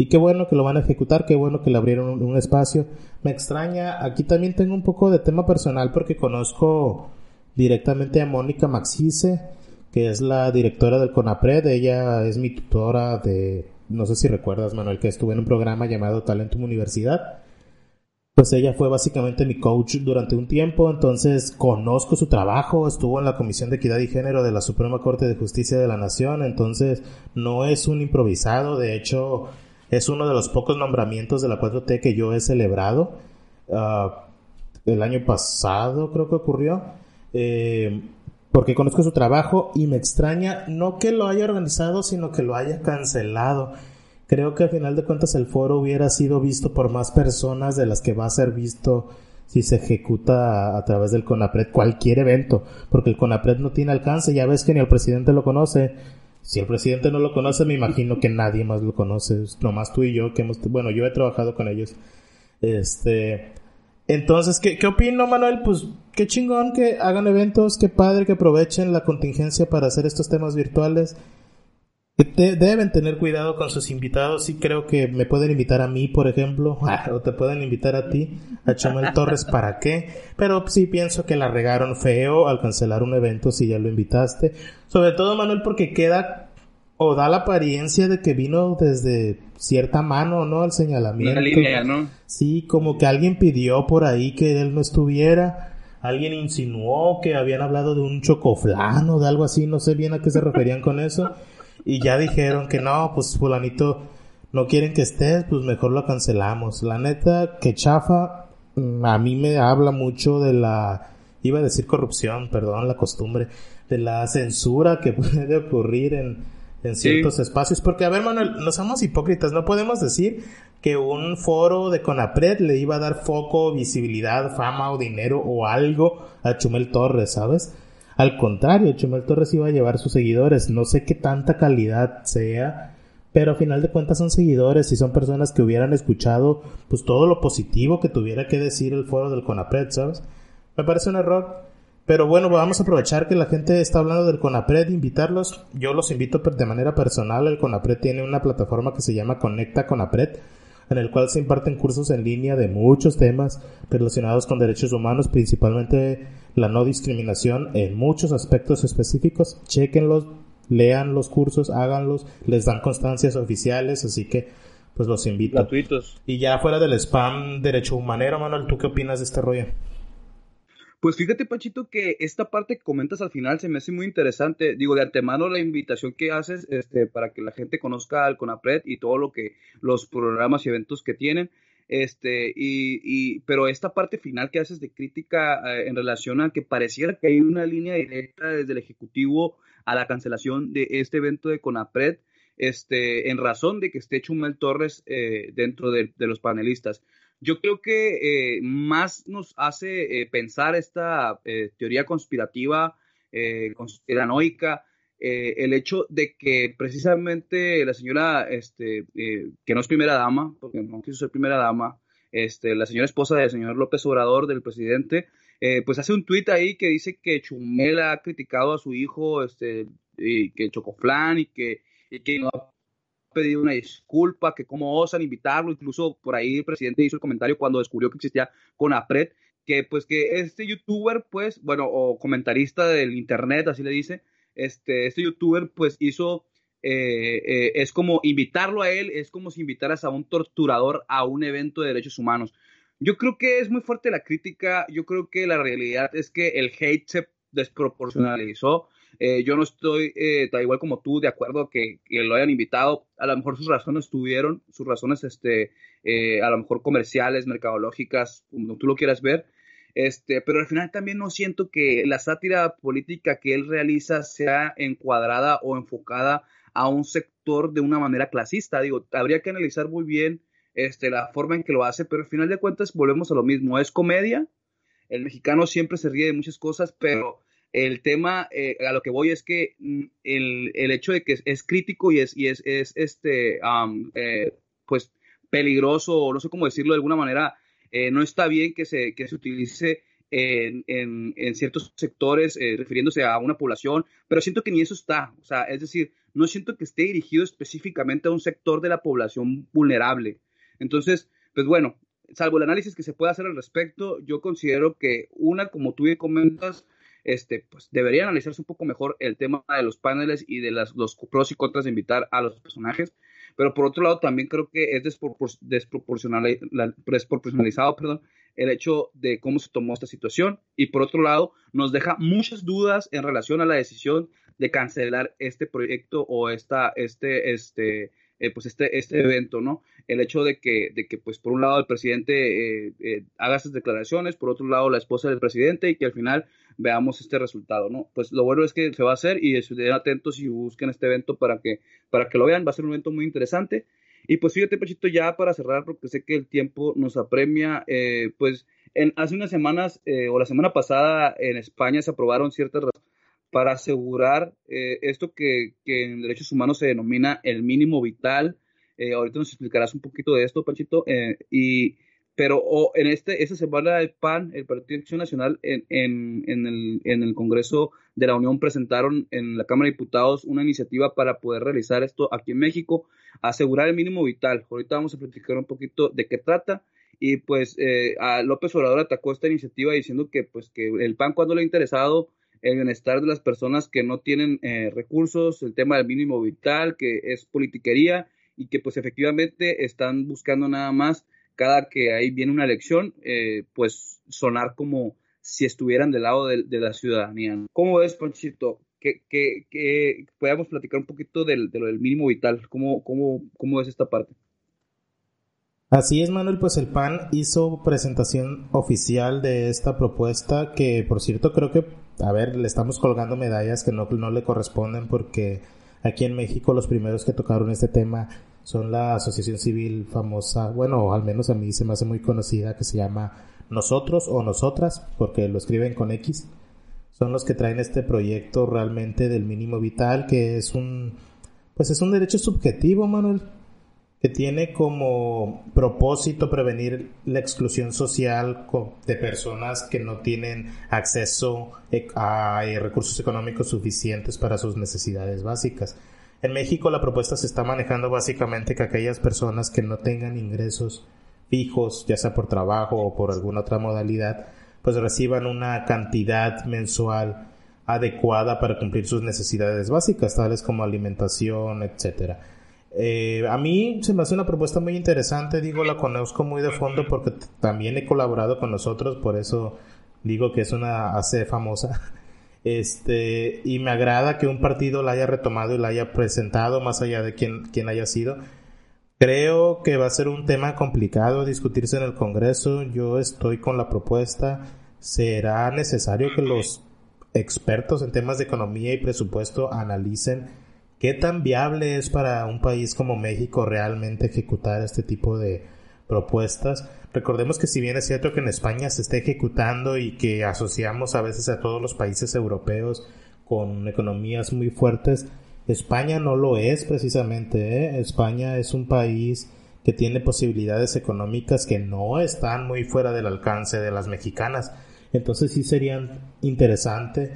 y qué bueno que lo van a ejecutar, qué bueno que le abrieron un, espacio. Me extraña, aquí también tengo un poco de tema personal porque conozco directamente a Mónica Maxice, que es la directora del CONAPRED. Ella es mi tutora de, no sé si recuerdas, Manuel, que estuve en un programa llamado Talentum Universidad. Pues ella fue básicamente mi coach durante un tiempo, entonces conozco su trabajo, estuvo en la Comisión de Equidad y Género de la Suprema Corte de Justicia de la Nación, entonces no es un improvisado, de hecho es uno de los pocos nombramientos de la 4T que yo he celebrado. Ah, el año pasado creo que ocurrió. Eh, porque conozco su trabajo y me extraña no que lo haya organizado, sino que lo haya cancelado. Creo que al final de cuentas el foro hubiera sido visto por más personas de las que va a ser visto si se ejecuta a, través del CONAPRED cualquier evento, porque el CONAPRED no tiene alcance, ya ves que ni el presidente lo conoce, si el presidente no lo conoce, me imagino que nadie más lo conoce, nomás tú y yo, que hemos, bueno, yo he trabajado con ellos. Este, entonces, ¿qué, qué opino, Manuel? Pues qué chingón que hagan eventos, qué padre que aprovechen la contingencia para hacer estos temas virtuales. Deben tener cuidado con sus invitados. Sí creo que me pueden invitar a mí, por ejemplo, o te pueden invitar a ti, a Chumel Torres, ¿para qué? Pero sí pienso que la regaron feo al cancelar un evento si ya lo invitaste. Sobre todo, Manuel, porque queda o da la apariencia de que vino desde cierta mano, ¿no? El señalamiento. línea, ¿no? Sí, como que alguien pidió por ahí que él no estuviera. Alguien insinuó que habían hablado de un chocoflán o de algo así, no sé bien a qué se referían con eso. Y ya dijeron que no, pues fulanito no quieren que estés, pues mejor lo cancelamos. La neta, que chafa, mm, a mí me habla mucho de la, iba a decir corrupción, perdón, la costumbre, de la censura que puede ocurrir en, en ciertos espacios. Porque, a ver, Manuel, no somos hipócritas, no podemos decir que un foro de Conapred le iba a dar foco, visibilidad, fama o dinero o algo a Chumel Torres, ¿sabes? Al contrario, Chumel Torres iba a llevar sus seguidores. No sé qué tanta calidad sea, pero a final de cuentas son seguidores y son personas que hubieran escuchado pues todo lo positivo que tuviera que decir el foro del Conapred, ¿sabes? Me parece un error. Pero bueno, vamos a aprovechar que la gente está hablando del CONAPRED, invitarlos. Yo los invito de manera personal. El CONAPRED tiene una plataforma que se llama Conecta CONAPRED, en el cual se imparten cursos en línea de muchos temas relacionados con derechos humanos, principalmente la no discriminación en muchos aspectos específicos. Chequenlos, lean los cursos, háganlos, les dan constancias oficiales, así que pues los invito. Gratuitos. Y ya fuera del spam derecho humanero, Manuel, ¿tú qué opinas de este rollo? Pues fíjate, Pachito, que esta parte que comentas al final se me hace muy interesante. Digo, de antemano la invitación que haces este, para que la gente conozca al CONAPRED y todo lo que, los programas y eventos que tienen. Este, y, pero esta parte final que haces de crítica eh, en relación a que pareciera que hay una línea directa desde el Ejecutivo a la cancelación de este evento de CONAPRED, este, en razón de que esté Chumel Torres eh, dentro de, los panelistas. Yo creo que eh, más nos hace eh, pensar esta eh, teoría conspirativa, conspiranoica, el hecho de que precisamente la señora, este, que no es primera dama, porque no quiso ser primera dama, este, la señora esposa del señor López Obrador, del presidente, pues hace un tuit ahí que dice que Chumel ha criticado a su hijo, este, y que Chocoflán y que, y que no ha pedido una disculpa, que cómo osan invitarlo, incluso por ahí el presidente hizo el comentario cuando descubrió que existía Conapred, que pues que este youtuber, pues, bueno, o comentarista del internet, así le dice, este, este youtuber pues hizo, eh, eh, es como invitarlo a él, es como si invitaras a un torturador a un evento de derechos humanos. Yo creo que es muy fuerte la crítica, yo creo que la realidad es que el hate se desproporcionalizó, eh, yo no estoy, eh, tal igual como tú, de acuerdo que, que, lo hayan invitado. A lo mejor sus razones tuvieron, sus razones, este, eh, a lo mejor comerciales, mercadológicas, como tú lo quieras ver. Este, pero al final también no siento que la sátira política que él realiza sea encuadrada o enfocada a un sector de una manera clasista. Digo, habría que analizar muy bien este, la forma en que lo hace, pero al final de cuentas volvemos a lo mismo. Es comedia. El mexicano siempre se ríe de muchas cosas, pero el tema eh, a lo que voy es que mm, el, el, hecho de que es, crítico y es, y es, es este, eh, pues peligroso, o no sé cómo decirlo de alguna manera, eh, no está bien que se, que se utilice en, en, en ciertos sectores refiriéndose a una población, pero siento que ni eso está, o sea, es decir, no siento que esté dirigido específicamente a un sector de la población vulnerable. Entonces, pues bueno, salvo el análisis que se puede hacer al respecto, yo considero que una, como tú bien comentas, este, pues debería analizarse un poco mejor el tema de los paneles y de las, los pros y contras de invitar a los personajes. Pero por otro lado, también creo que es desproporcional, desproporcionalizado perdón, el hecho de cómo se tomó esta situación. Y por otro lado, nos deja muchas dudas en relación a la decisión de cancelar este proyecto o esta, este, este, eh, pues este, este evento, ¿no? El hecho de que, de que pues por un lado el presidente eh, eh, haga estas declaraciones, por otro lado la esposa del presidente y que al final veamos este resultado, ¿no? Pues lo bueno es que se va a hacer y estén atentos y busquen este evento para que, para que lo vean, va a ser un evento muy interesante. Y pues fíjate, Pachito, ya para cerrar, porque sé que el tiempo nos apremia, pues en, hace unas semanas o la semana pasada en España se aprobaron ciertas para asegurar eh, esto que, en derechos humanos se denomina el mínimo vital. Eh, ahorita nos explicarás un poquito de esto, Panchito. Eh, y pero en este, esta semana el PAN, el Partido de Acción Nacional, en, en, en, el, en el Congreso de la Unión presentaron en la Cámara de Diputados una iniciativa para poder realizar esto aquí en México, asegurar el mínimo vital. Ahorita vamos a platicar un poquito de qué trata. Y pues eh, a López Obrador atacó esta iniciativa diciendo que pues que el PAN cuando le ha interesado el bienestar de las personas que no tienen eh, recursos, el tema del mínimo vital, que es politiquería y que pues efectivamente están buscando nada más cada que ahí viene una elección, eh, pues sonar como si estuvieran del lado de, la ciudadanía. ¿Cómo ves, Panchito? Que, que, que podamos platicar un poquito del, de lo del mínimo vital. ¿Cómo, cómo, cómo es esta parte? Así es, Manuel, pues el PAN hizo presentación oficial de esta propuesta que, por cierto, creo que, a ver, le estamos colgando medallas que no, no le corresponden porque aquí en México los primeros que tocaron este tema son la asociación civil famosa, bueno, al menos a mí se me hace muy conocida, que se llama Nosotros o Nosotras, porque lo escriben con X. Son los que traen este proyecto realmente del mínimo vital, que es un, pues es un derecho subjetivo, Manuel, que tiene como propósito prevenir la exclusión social de personas que no tienen acceso e, a recursos económicos suficientes para sus necesidades básicas. En México la propuesta se está manejando básicamente que aquellas personas que no tengan ingresos fijos, ya sea por trabajo o por alguna otra modalidad, pues reciban una cantidad mensual adecuada para cumplir sus necesidades básicas, tales como alimentación, etcétera. Eh, a mí se me hace una propuesta muy interesante, digo, la conozco muy de fondo porque también he colaborado con nosotros, por eso digo que es una AC famosa. Este, y me agrada que un partido la haya retomado y la haya presentado, más allá de quien, quien haya sido. Creo que va a ser un tema complicado discutirse en el Congreso. Yo estoy con la propuesta. Será necesario que los expertos en temas de economía y presupuesto analicen qué tan viable es para un país como México realmente ejecutar este tipo de propuestas Recordemos que si bien es cierto que en España se está ejecutando y que asociamos a veces a todos los países europeos con economías muy fuertes, España no lo es precisamente. ¿eh? España es un país que tiene posibilidades económicas que no están muy fuera del alcance de las mexicanas. Entonces sí sería interesante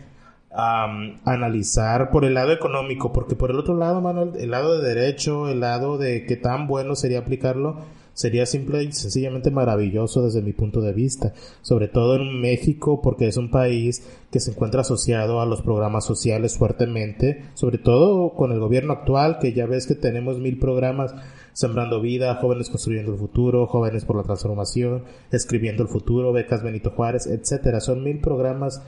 analizar por el lado económico, porque por el otro lado, Manuel, el lado de derecho, el lado de qué tan bueno sería aplicarlo, sería simple y sencillamente maravilloso desde mi punto de vista, sobre todo en México porque es un país que se encuentra asociado a los programas sociales fuertemente, sobre todo con el gobierno actual que ya ves que tenemos mil programas Sembrando Vida, Jóvenes Construyendo el Futuro, Jóvenes por la Transformación, Escribiendo el Futuro, Becas Benito Juárez, etcétera. Son mil programas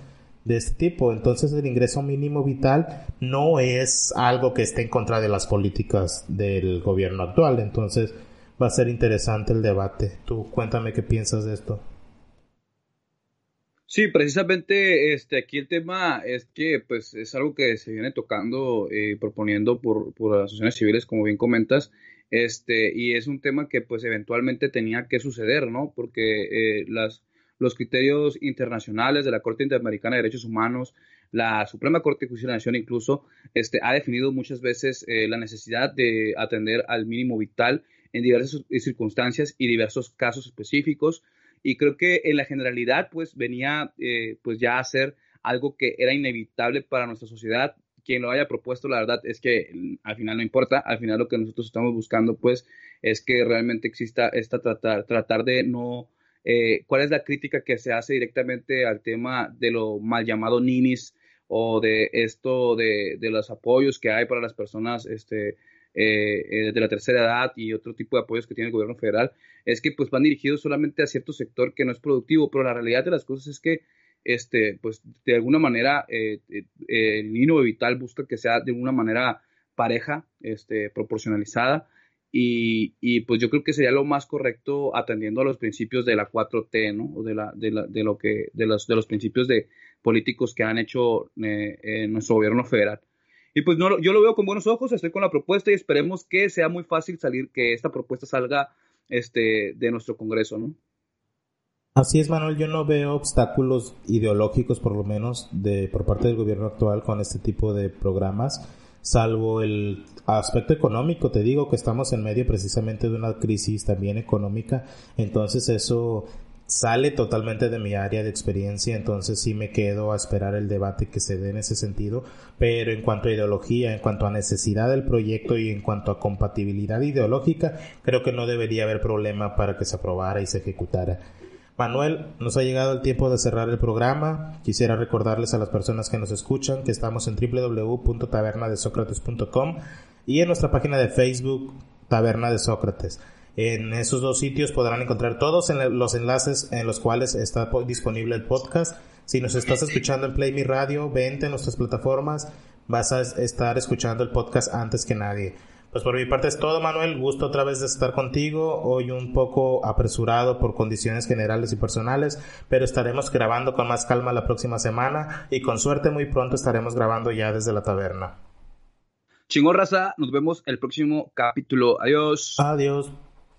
de este tipo. Entonces el ingreso mínimo vital no es algo que esté en contra de las políticas del gobierno actual. Entonces va a ser interesante el debate. Tú cuéntame qué piensas de esto. Sí, precisamente este, aquí el tema es que pues es algo que se viene tocando y eh, proponiendo por, por las asociaciones civiles, como bien comentas, este, y es un tema que pues eventualmente tenía que suceder, ¿no? Porque eh, las, los criterios internacionales de la Corte Interamericana de Derechos Humanos, la Suprema Corte de Justicia de la Nación incluso, este, ha definido muchas veces eh, la necesidad de atender al mínimo vital en diversas circunstancias y diversos casos específicos. Y creo que en la generalidad, pues venía eh, pues ya a ser algo que era inevitable para nuestra sociedad. Quien lo haya propuesto, la verdad es que mm, al final no importa, al final lo que nosotros estamos buscando, pues, es que realmente exista esta tratar, tratar de no, eh, cuál es la crítica que se hace directamente al tema de lo mal llamado ninis o de esto de, de los apoyos que hay para las personas este, eh, de la tercera edad y otro tipo de apoyos que tiene el gobierno federal, es que pues van dirigidos solamente a cierto sector que no es productivo, pero la realidad de las cosas es que este, pues de alguna manera eh, eh, el Nino Vital busca que sea de una manera pareja, este, proporcionalizada, y, y, pues yo creo que sería lo más correcto atendiendo a los principios de la 4T, ¿no? O de, la, de, la, de lo que, de los, principios de políticos que han hecho nuestro gobierno federal. Y pues no, yo lo veo con buenos ojos, estoy con la propuesta y esperemos que sea muy fácil salir, que esta propuesta salga este, de nuestro Congreso, ¿no? Así es, Manuel, yo no veo obstáculos ideológicos, por lo menos, de, por parte del gobierno actual con este tipo de programas. Salvo el aspecto económico, te digo que estamos en medio precisamente de una crisis también económica, entonces eso sale totalmente de mi área de experiencia, entonces sí me quedo a esperar el debate que se dé en ese sentido, pero en cuanto a ideología, en cuanto a necesidad del proyecto y en cuanto a compatibilidad ideológica, creo que no debería haber problema para que se aprobara y se ejecutara. Manuel, nos ha llegado el tiempo de cerrar el programa. Quisiera recordarles a las personas que nos escuchan que estamos en www.tabernadesocrates.com y en nuestra página de Facebook Taberna de Sócrates. En esos dos sitios podrán encontrar todos los enlaces en los cuales está disponible el podcast. Si nos estás escuchando en Play Mi Radio, vente a nuestras plataformas, vas a estar escuchando el podcast antes que nadie. Pues por mi parte es todo, Manuel. Gusto otra vez de estar contigo. Hoy un poco apresurado por condiciones generales y personales, pero estaremos grabando con más calma la próxima semana y con suerte muy pronto estaremos grabando ya desde la taberna. Chingón raza, nos vemos el próximo capítulo. Adiós. Adiós.